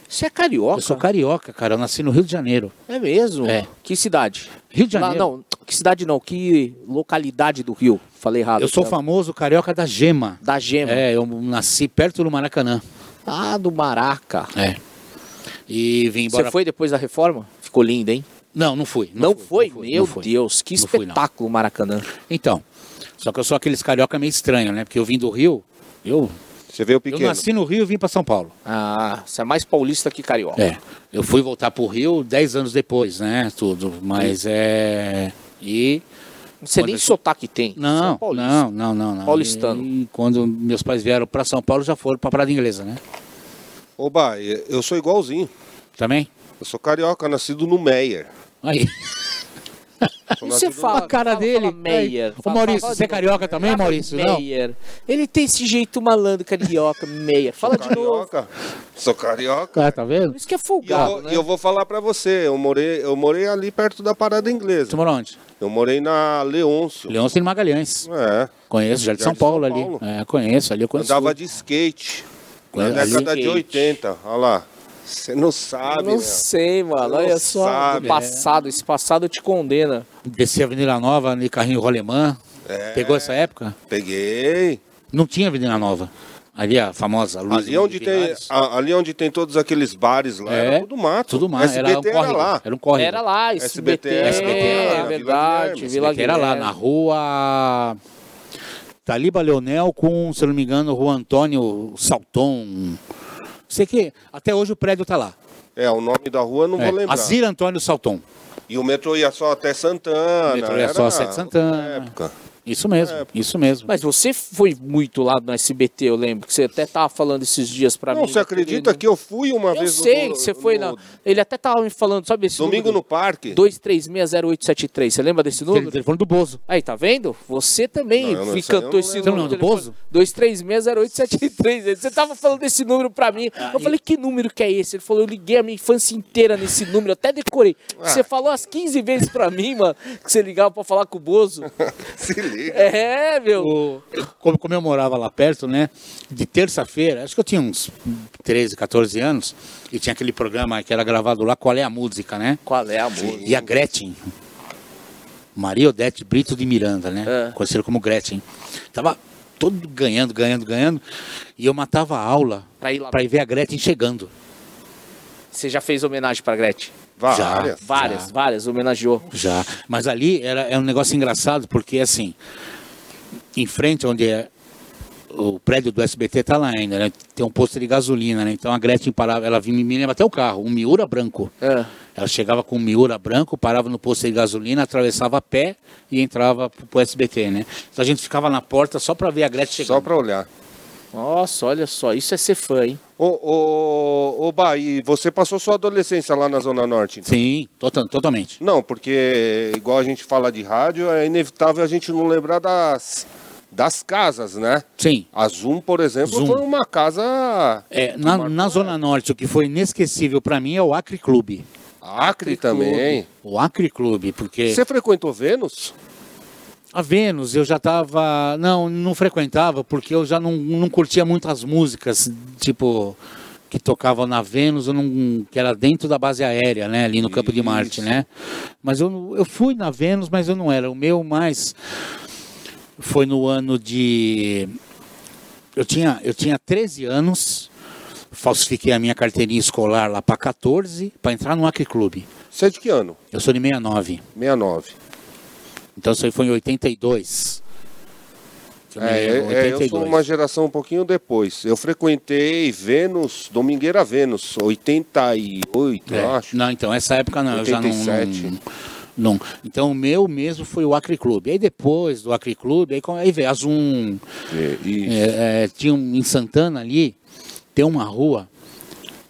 Você é carioca? Eu sou carioca, cara. Eu nasci no Rio de Janeiro. É mesmo? É. Que cidade? Rio de Lá, Janeiro. não, que cidade não, que localidade do Rio? Falei errado. Eu sou Tá? famoso carioca da Gema. Da Gema. É, eu nasci perto do Maracanã. Ah, do Maraca. É. E vim embora. Você foi depois da reforma? Ficou lindo, hein? Não, não fui. Não, foi? não Meu não fui. Deus, que Não fui, não. espetáculo o Maracanã. Então, só que eu sou aqueles carioca meio estranho, né? Porque eu vim do Rio. Eu, Você veio eu pequeno. nasci no Rio e vim para São Paulo. Ah, você é mais paulista que carioca. É, eu fui voltar pro Rio 10 anos depois, né? Tudo, mas é. E. Você Quando nem eu- sotaque tem. Você Não, é não, não, não, não. Paulistano. E quando meus pais vieram para São Paulo, já foram para Parada Inglesa, né? Oba, eu sou igualzinho. Também? Eu sou carioca, nascido no Meyer. Aí. Sou você fala, a cara fala, dele. Fala Meyer. Ô, Maurício, fala você é de- carioca também, Fala Maurício? Não? Meyer. Ele tem esse jeito malandro carioca, Meyer. Fala no... de novo. carioca. Sou carioca. Ah, tá vendo? Por isso que é E eu, folgado, né? e eu vou falar pra você, eu morei, eu morei ali perto da parada inglesa. Você mora onde? Eu morei na Leôncio. Leôncio de Magalhães. É. Conheço, já de Já São de São Paulo ali. Paulo. É, conheço, ali eu conheço. Andava de skate. Na Conheço- década ali- de 80. Olha lá. Você não sabe, não meu. sei, mano. Olha só. sabe. Do passado. Esse passado te condena. Desci a Avenida Nova de carrinho rolemã. É. Pegou essa época? Peguei. Não tinha Avenida Nova. Ali a famosa luz. Ali onde, tem, a- ali onde tem todos aqueles bares lá, É, era tudo mato. Tudo mais. Era um SBT era, lá. Era um córrego. Era lá, SBT. SBT, SBT era lá, é Vila verdade. Guilherme. Vila SBT era lá, Guilherme. na rua Taliba Leonel com, se não me engano, Rua Antônio Salton. Sei que até hoje o prédio tá lá. É, o nome da rua não É, vou lembrar. Azir Antônio Salton. E o metrô ia só até Santana. O metrô ia só até Santana. época. Isso mesmo, É. isso mesmo. Mas você foi muito lá no SBT, eu lembro. Que você até tava falando esses dias pra mim. Não, você acredita que eu fui uma Eu vez no- sei no- que você foi no na. Ele até tava me falando, sabe esse Domingo número? no parque? 2360873. Você lembra desse Aquele número? telefone do Bozo. Aí, tá vendo? Você também Não, eu não- eu cantou esse número. Não, do. Bozo? 2360873. Você tava falando desse número pra mim. eu falei, que número que é esse? Ele falou, eu liguei a minha infância inteira nesse número, até decorei. Ah. Você falou as 15 vezes pra mim, mano, que você ligava pra falar com o Bozo. Se liga. É, meu. Como, como eu morava lá perto, né? De terça-feira, acho que eu tinha uns 13, 14 anos, e tinha aquele programa que era gravado lá, Qual é a Música, né? Qual é a música? E a Gretchen, Maria Odete Brito de Miranda, né? É. Conhecida como Gretchen. Tava todo ganhando, ganhando, ganhando. E eu matava a aula Pra ir lá. pra ir ver a Gretchen chegando. Você já fez homenagem pra Gretchen? Várias. Várias, Já. várias, homenageou. Já. Mas ali era, é um negócio engraçado, porque assim, em frente onde é o prédio do SBT tá lá ainda, né? Tem um posto de gasolina, né? Então a Gretchen parava, ela vinha me lembra até o carro, um Miura branco. É. Ela chegava com um Miura branco, parava no posto de gasolina, atravessava a pé e entrava pro, pro SBT, né? Então a gente ficava na porta só pra ver a Gretchen chegando. Só pra olhar. Nossa, olha só, isso é ser fã, hein? Ô, ô, ô, Bah, e você passou sua adolescência lá na Zona Norte? então? Sim, tota- totalmente. Não, porque igual a gente fala de rádio, é inevitável a gente não lembrar das, das casas, né? Sim. A Zoom, por exemplo, Zoom. foi uma casa É, na, na Zona Norte, o que foi inesquecível pra mim é o Acre Clube. Acre também. O Acre Clube, porque Você frequentou Vênus? A Vênus eu já tava. Não, não frequentava, porque eu já não, não curtia muito as músicas, tipo, que tocavam na Vênus, não, que era dentro da base aérea, né? Ali no Campo de Marte, Isso. né? Mas eu, eu fui na Vênus, mas eu não era. O meu mais foi no ano de. Eu tinha, eu tinha 13 anos, falsifiquei a minha carteirinha escolar lá para 14 para entrar no Acre Clube. Você é de que ano? Eu sou de 69. 69. Então isso aí foi em 82. Se eu me É, lembro, é, eu sou uma geração um pouquinho depois. Eu frequentei Vênus, Domingueira Vênus, 88, É, eu acho. Não, então, essa época não, eu já não, 87. não, não. Então o meu mesmo foi o Acre Clube. Aí depois do Acre Clube, aí, aí veio a Zoom. É, é, é, tinha um, em Santana ali, tem uma rua,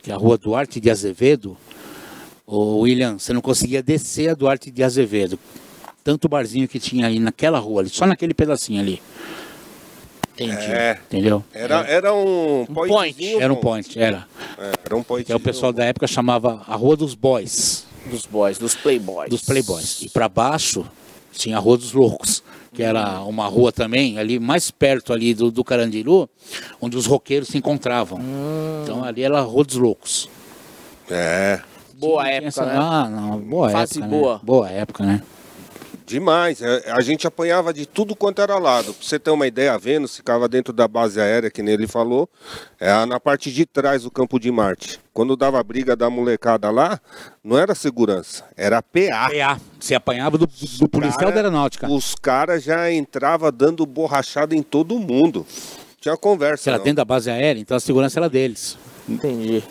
que é a rua Duarte de Azevedo. Ô William, você não conseguia descer a Duarte de Azevedo. Tanto barzinho que tinha ali naquela rua, ali, só naquele pedacinho ali. Entendi. É, Entendeu? era, era um, Um point. Era um point, era. É, era um point. Que é o pessoal da época chamava a Rua dos Boys. Dos boys, dos playboys. dos Playboys. E para baixo tinha a Rua dos Loucos, que era uma rua também, ali mais perto ali do, do Carandiru, onde os roqueiros se encontravam. Então ali era a Rua dos Loucos. É, Boa época, essa- né? Ah, não, boa Fase época. boa. Né? Boa época, né? Demais. É, A gente apanhava de tudo quanto era lado. Pra você ter uma ideia, a Vênus ficava dentro da base aérea, que nem ele falou, é, na parte de trás do campo de Marte. Quando dava briga da molecada lá, não era segurança, era PA. PA. Se apanhava do, do policial Cara, da aeronáutica. Os caras já entravam dando borrachada em todo mundo. Tinha conversa. Era não. dentro da base aérea, então a segurança era deles. Entendi.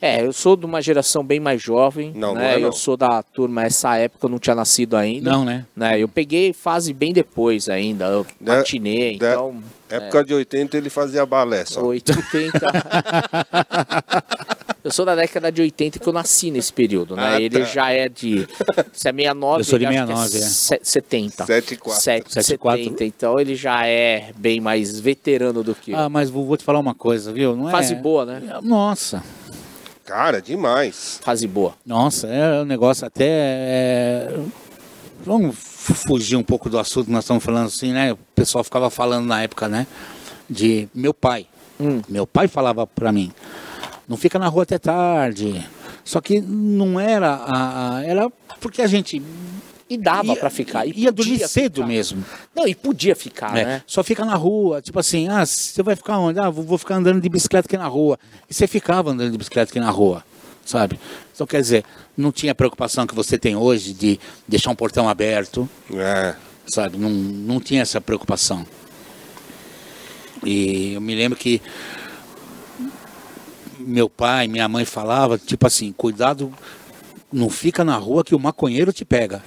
É, eu sou de uma geração bem mais jovem. Não, né? não é, não. Eu sou da turma, essa época eu não tinha nascido ainda. Não, né? né? Eu peguei fase bem depois ainda. Eu Da- patinei, da- então. Época de 80 ele fazia balé só. 80. eu sou da década de 80 que eu nasci nesse período, né? Ah, Ele tá. já é de. Se é 69, Eu sou de ele acho que 69, é. se- 70. 74. 7, 74. 70. Então ele já é bem mais veterano do que eu. Ah, mas vou, vou te falar uma coisa, viu? Não é... Fase boa, né? Nossa. Cara, demais. Fase boa. Nossa, é um negócio até. é, Vamos fu- fugir um pouco do assunto que nós estamos falando assim, né? O pessoal ficava falando na época, né? De meu pai. Hum. Meu pai falava pra mim: não fica na rua até tarde. Só que não era. A, a- era porque a gente. E dava ia, pra ficar. E ia dormir cedo ficar. mesmo. Não, e podia ficar, É, né? Só fica na rua, tipo assim, ah, você vai ficar onde? Ah, vou, vou ficar andando de bicicleta aqui na rua. E você ficava andando de bicicleta aqui na rua, sabe? Então quer dizer, não tinha a preocupação que você tem hoje de deixar um portão aberto, É. sabe? Não, não tinha essa preocupação. E eu me lembro que meu pai, minha mãe falava, tipo assim, cuidado, não fica na rua que o maconheiro te pega.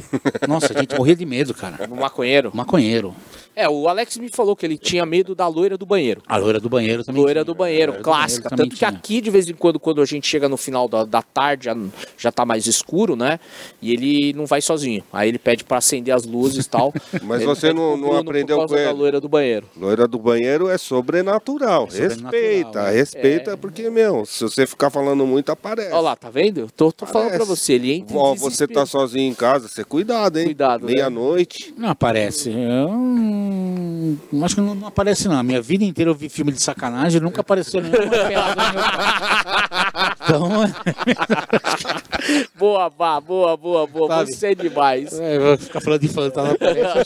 Nossa, a gente morria de medo, cara. No maconheiro. Maconheiro. É, o Alex me falou que ele tinha medo da loira do banheiro. A loira do banheiro também. Loira tinha. do banheiro, loira do clássica. banheiro Tanto que tinha. aqui, de vez em quando, quando a gente chega no final da, da tarde, já, já tá mais escuro, né? E ele não vai sozinho. Aí ele pede pra acender as luzes e tal. Mas Ele você não- não aprendeu por causa com da ele? loira do banheiro. Loira do banheiro é sobrenatural. É sobrenatural, respeita, é. respeita, porque, meu, se você ficar falando muito, aparece. Olha lá, tá vendo? Eu tô, tô falando pra você, ele entra em Ó, você tá sozinho em casa, você cuidado, hein? Cuidado, né? Meia-noite. Não aparece. Eu hum, acho que não, não aparece, não. A minha vida inteira eu vi filme de sacanagem, nunca apareceu no meu quarto. Então, Boa, Bá, boa, boa, boa. Sabe? Você é demais. é, vou ficar falando de fantasma. aparece.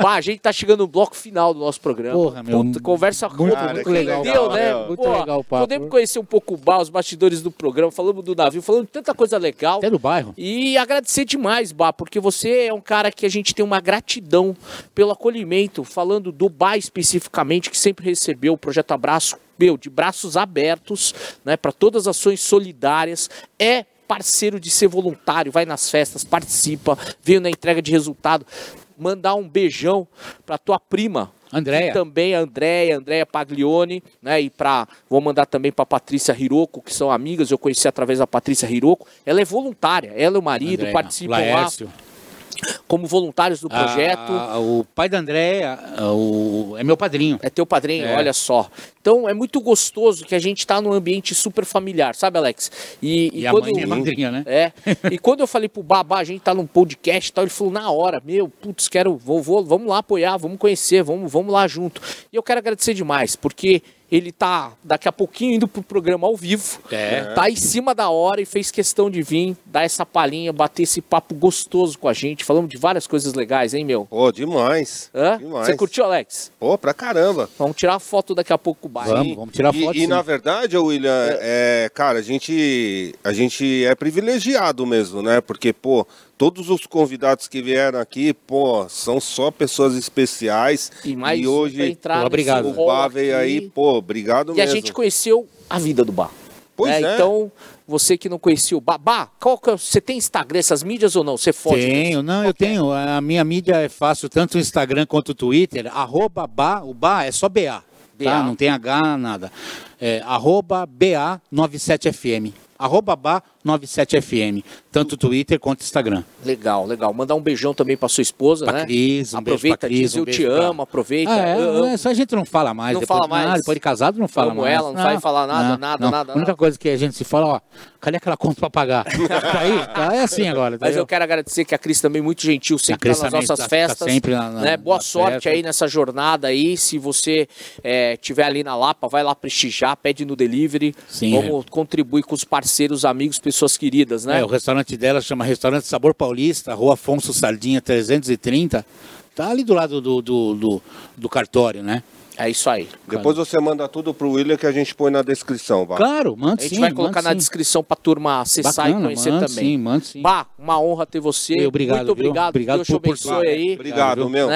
Bah, a gente tá chegando no bloco final do nosso programa. Porra, meu, Puta, conversa muito, rápida, muito quem legal, Deu, cara, né? Muito Pô, legal o papo. Podemos conhecer um pouco o Bar, os bastidores do programa, falamos do navio, falando de tanta coisa legal. Até do bairro. E agradecer demais, Bá, porque você é um cara que a gente tem uma gratidão pelo acolhimento, falando do Bá especificamente, que sempre recebeu o Projeto Abraço, meu, de braços abertos, né, para todas as ações solidárias. É parceiro de ser voluntário, vai nas festas, participa, veio na entrega de resultado. Mandar um beijão pra tua prima, Andréia. Também a Andréia, Andréia Paglione, né? E pra, vou mandar também para Patrícia Hiroko, que são amigas, eu conheci através da Patrícia Hiroko. Ela é voluntária, ela e o marido Andréia. participam Laércio. lá como voluntários do projeto. Ah, o pai da Andréia ah, o- é meu padrinho. É teu padrinho, É. olha só. Então é muito gostoso que a gente está num ambiente super familiar, sabe, Alex? E, E, a mãe é minha madrinha, né? É. E quando eu falei pro Babá, a gente tá num podcast e tal, ele falou na hora, meu, putz, quero, vou, vou- vamos lá apoiar, vamos conhecer, vamos, vamos lá junto. E eu quero agradecer demais, porque ele tá daqui a pouquinho indo pro programa ao vivo. É. Tá em cima da hora e fez questão de vir, dar essa palhinha, bater esse papo gostoso com a gente. Falamos de várias coisas legais, hein, meu? Pô, demais. Hã? Demais. Você curtiu, Alex? Pô, pra caramba. Vamos tirar a foto daqui a pouco com o bairro. Vamos, vamos tirar E- foto. E, sim. na verdade, William, é, cara, a gente, a gente é privilegiado mesmo, né? Porque, pô, todos os convidados que vieram aqui, pô, são só pessoas especiais. E mais pra hoje entrar Pô, obrigado. o Bar veio aqui. aí, pô, obrigado E a mesmo. gente conheceu a vida do bar. Pois né? é. Então, você que não conhecia o bar, Bah, qual que é- você tem Instagram, essas mídias ou não? Você foge? Tenho, não, eu tenho. A minha mídia é fácil, tanto o Instagram quanto o Twitter. Arroba ba, o ba é só BA. Tá? Não tem H, nada. É, arroba BA97FM. Arroba BA97FM. Tanto Twitter quanto Instagram. Legal, legal. Mandar um beijão também pra sua esposa, Pra né? Cris, um beijo aproveita, pra Cris, diz um eu beijo te pra- amo, aproveita. Ah, é, Eu amo. isso a gente não fala mais. Não depois, fala mais. Nada, depois de casado não fala Amo mais. ela, não vai falar nada, nada, nada, A única nada. coisa que a gente se fala, ó, cadê aquela conta pra pagar? tá aí, tá, é assim agora. Mas entendeu? eu quero agradecer que a Cris também é muito gentil, sempre tá nas nossas tá- tá festas. sempre na- na- né? Boa nas sorte festas. aí nessa jornada aí. Se você é, tiver ali na Lapa, vai lá prestigiar, pede no delivery. Sim, Vamos contribuir com os parceiros, amigos, pessoas queridas, né? É, o restaurante dela chama Restaurante Sabor Paulista, Rua Afonso Sardinha 330. Tá ali do lado do, do, do, do cartório, né? É isso aí. Depois você manda tudo pro William que a gente põe na descrição, Bar. Claro, manda A gente sim. vai colocar na sim. descrição pra turma acessar Bacana, e conhecer manda também. sim, manda sim. Bah, uma honra ter você. Eu, obrigado, Muito viu? obrigado. Obrigado Deus te por- por- abençoe aí. Obrigado, viu? meu.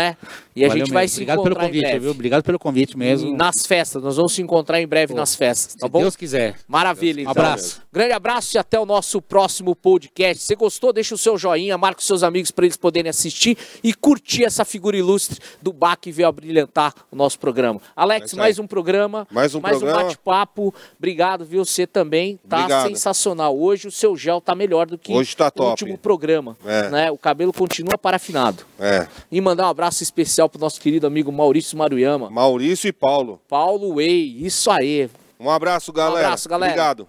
E a Valeu gente vai mesmo. se Obrigado encontrar pelo convite, em breve. viu? Obrigado pelo convite mesmo. Nas festas, nós vamos se encontrar em breve nas festas, tá Se bom? Deus quiser. Maravilha, Um então. abraço. Grande abraço e até o nosso próximo podcast. Se gostou, deixa o seu joinha, marca os seus amigos para eles poderem assistir e curtir essa figura ilustre do Bach que veio a brilhantar o nosso programa. Alex, É mais um programa, Mais um programa. bate-papo. Obrigado, viu? Você também tá Obrigado. sensacional. Hoje o seu gel tá melhor do que Hoje tá o top. último programa. É. Né? O cabelo continua parafinado. É. E mandar um abraço especial pro nosso querido amigo Maurício Maruyama. Maurício e Paulo. Paulo Way, isso aí. Um abraço, galera. abraço, galera. Obrigado.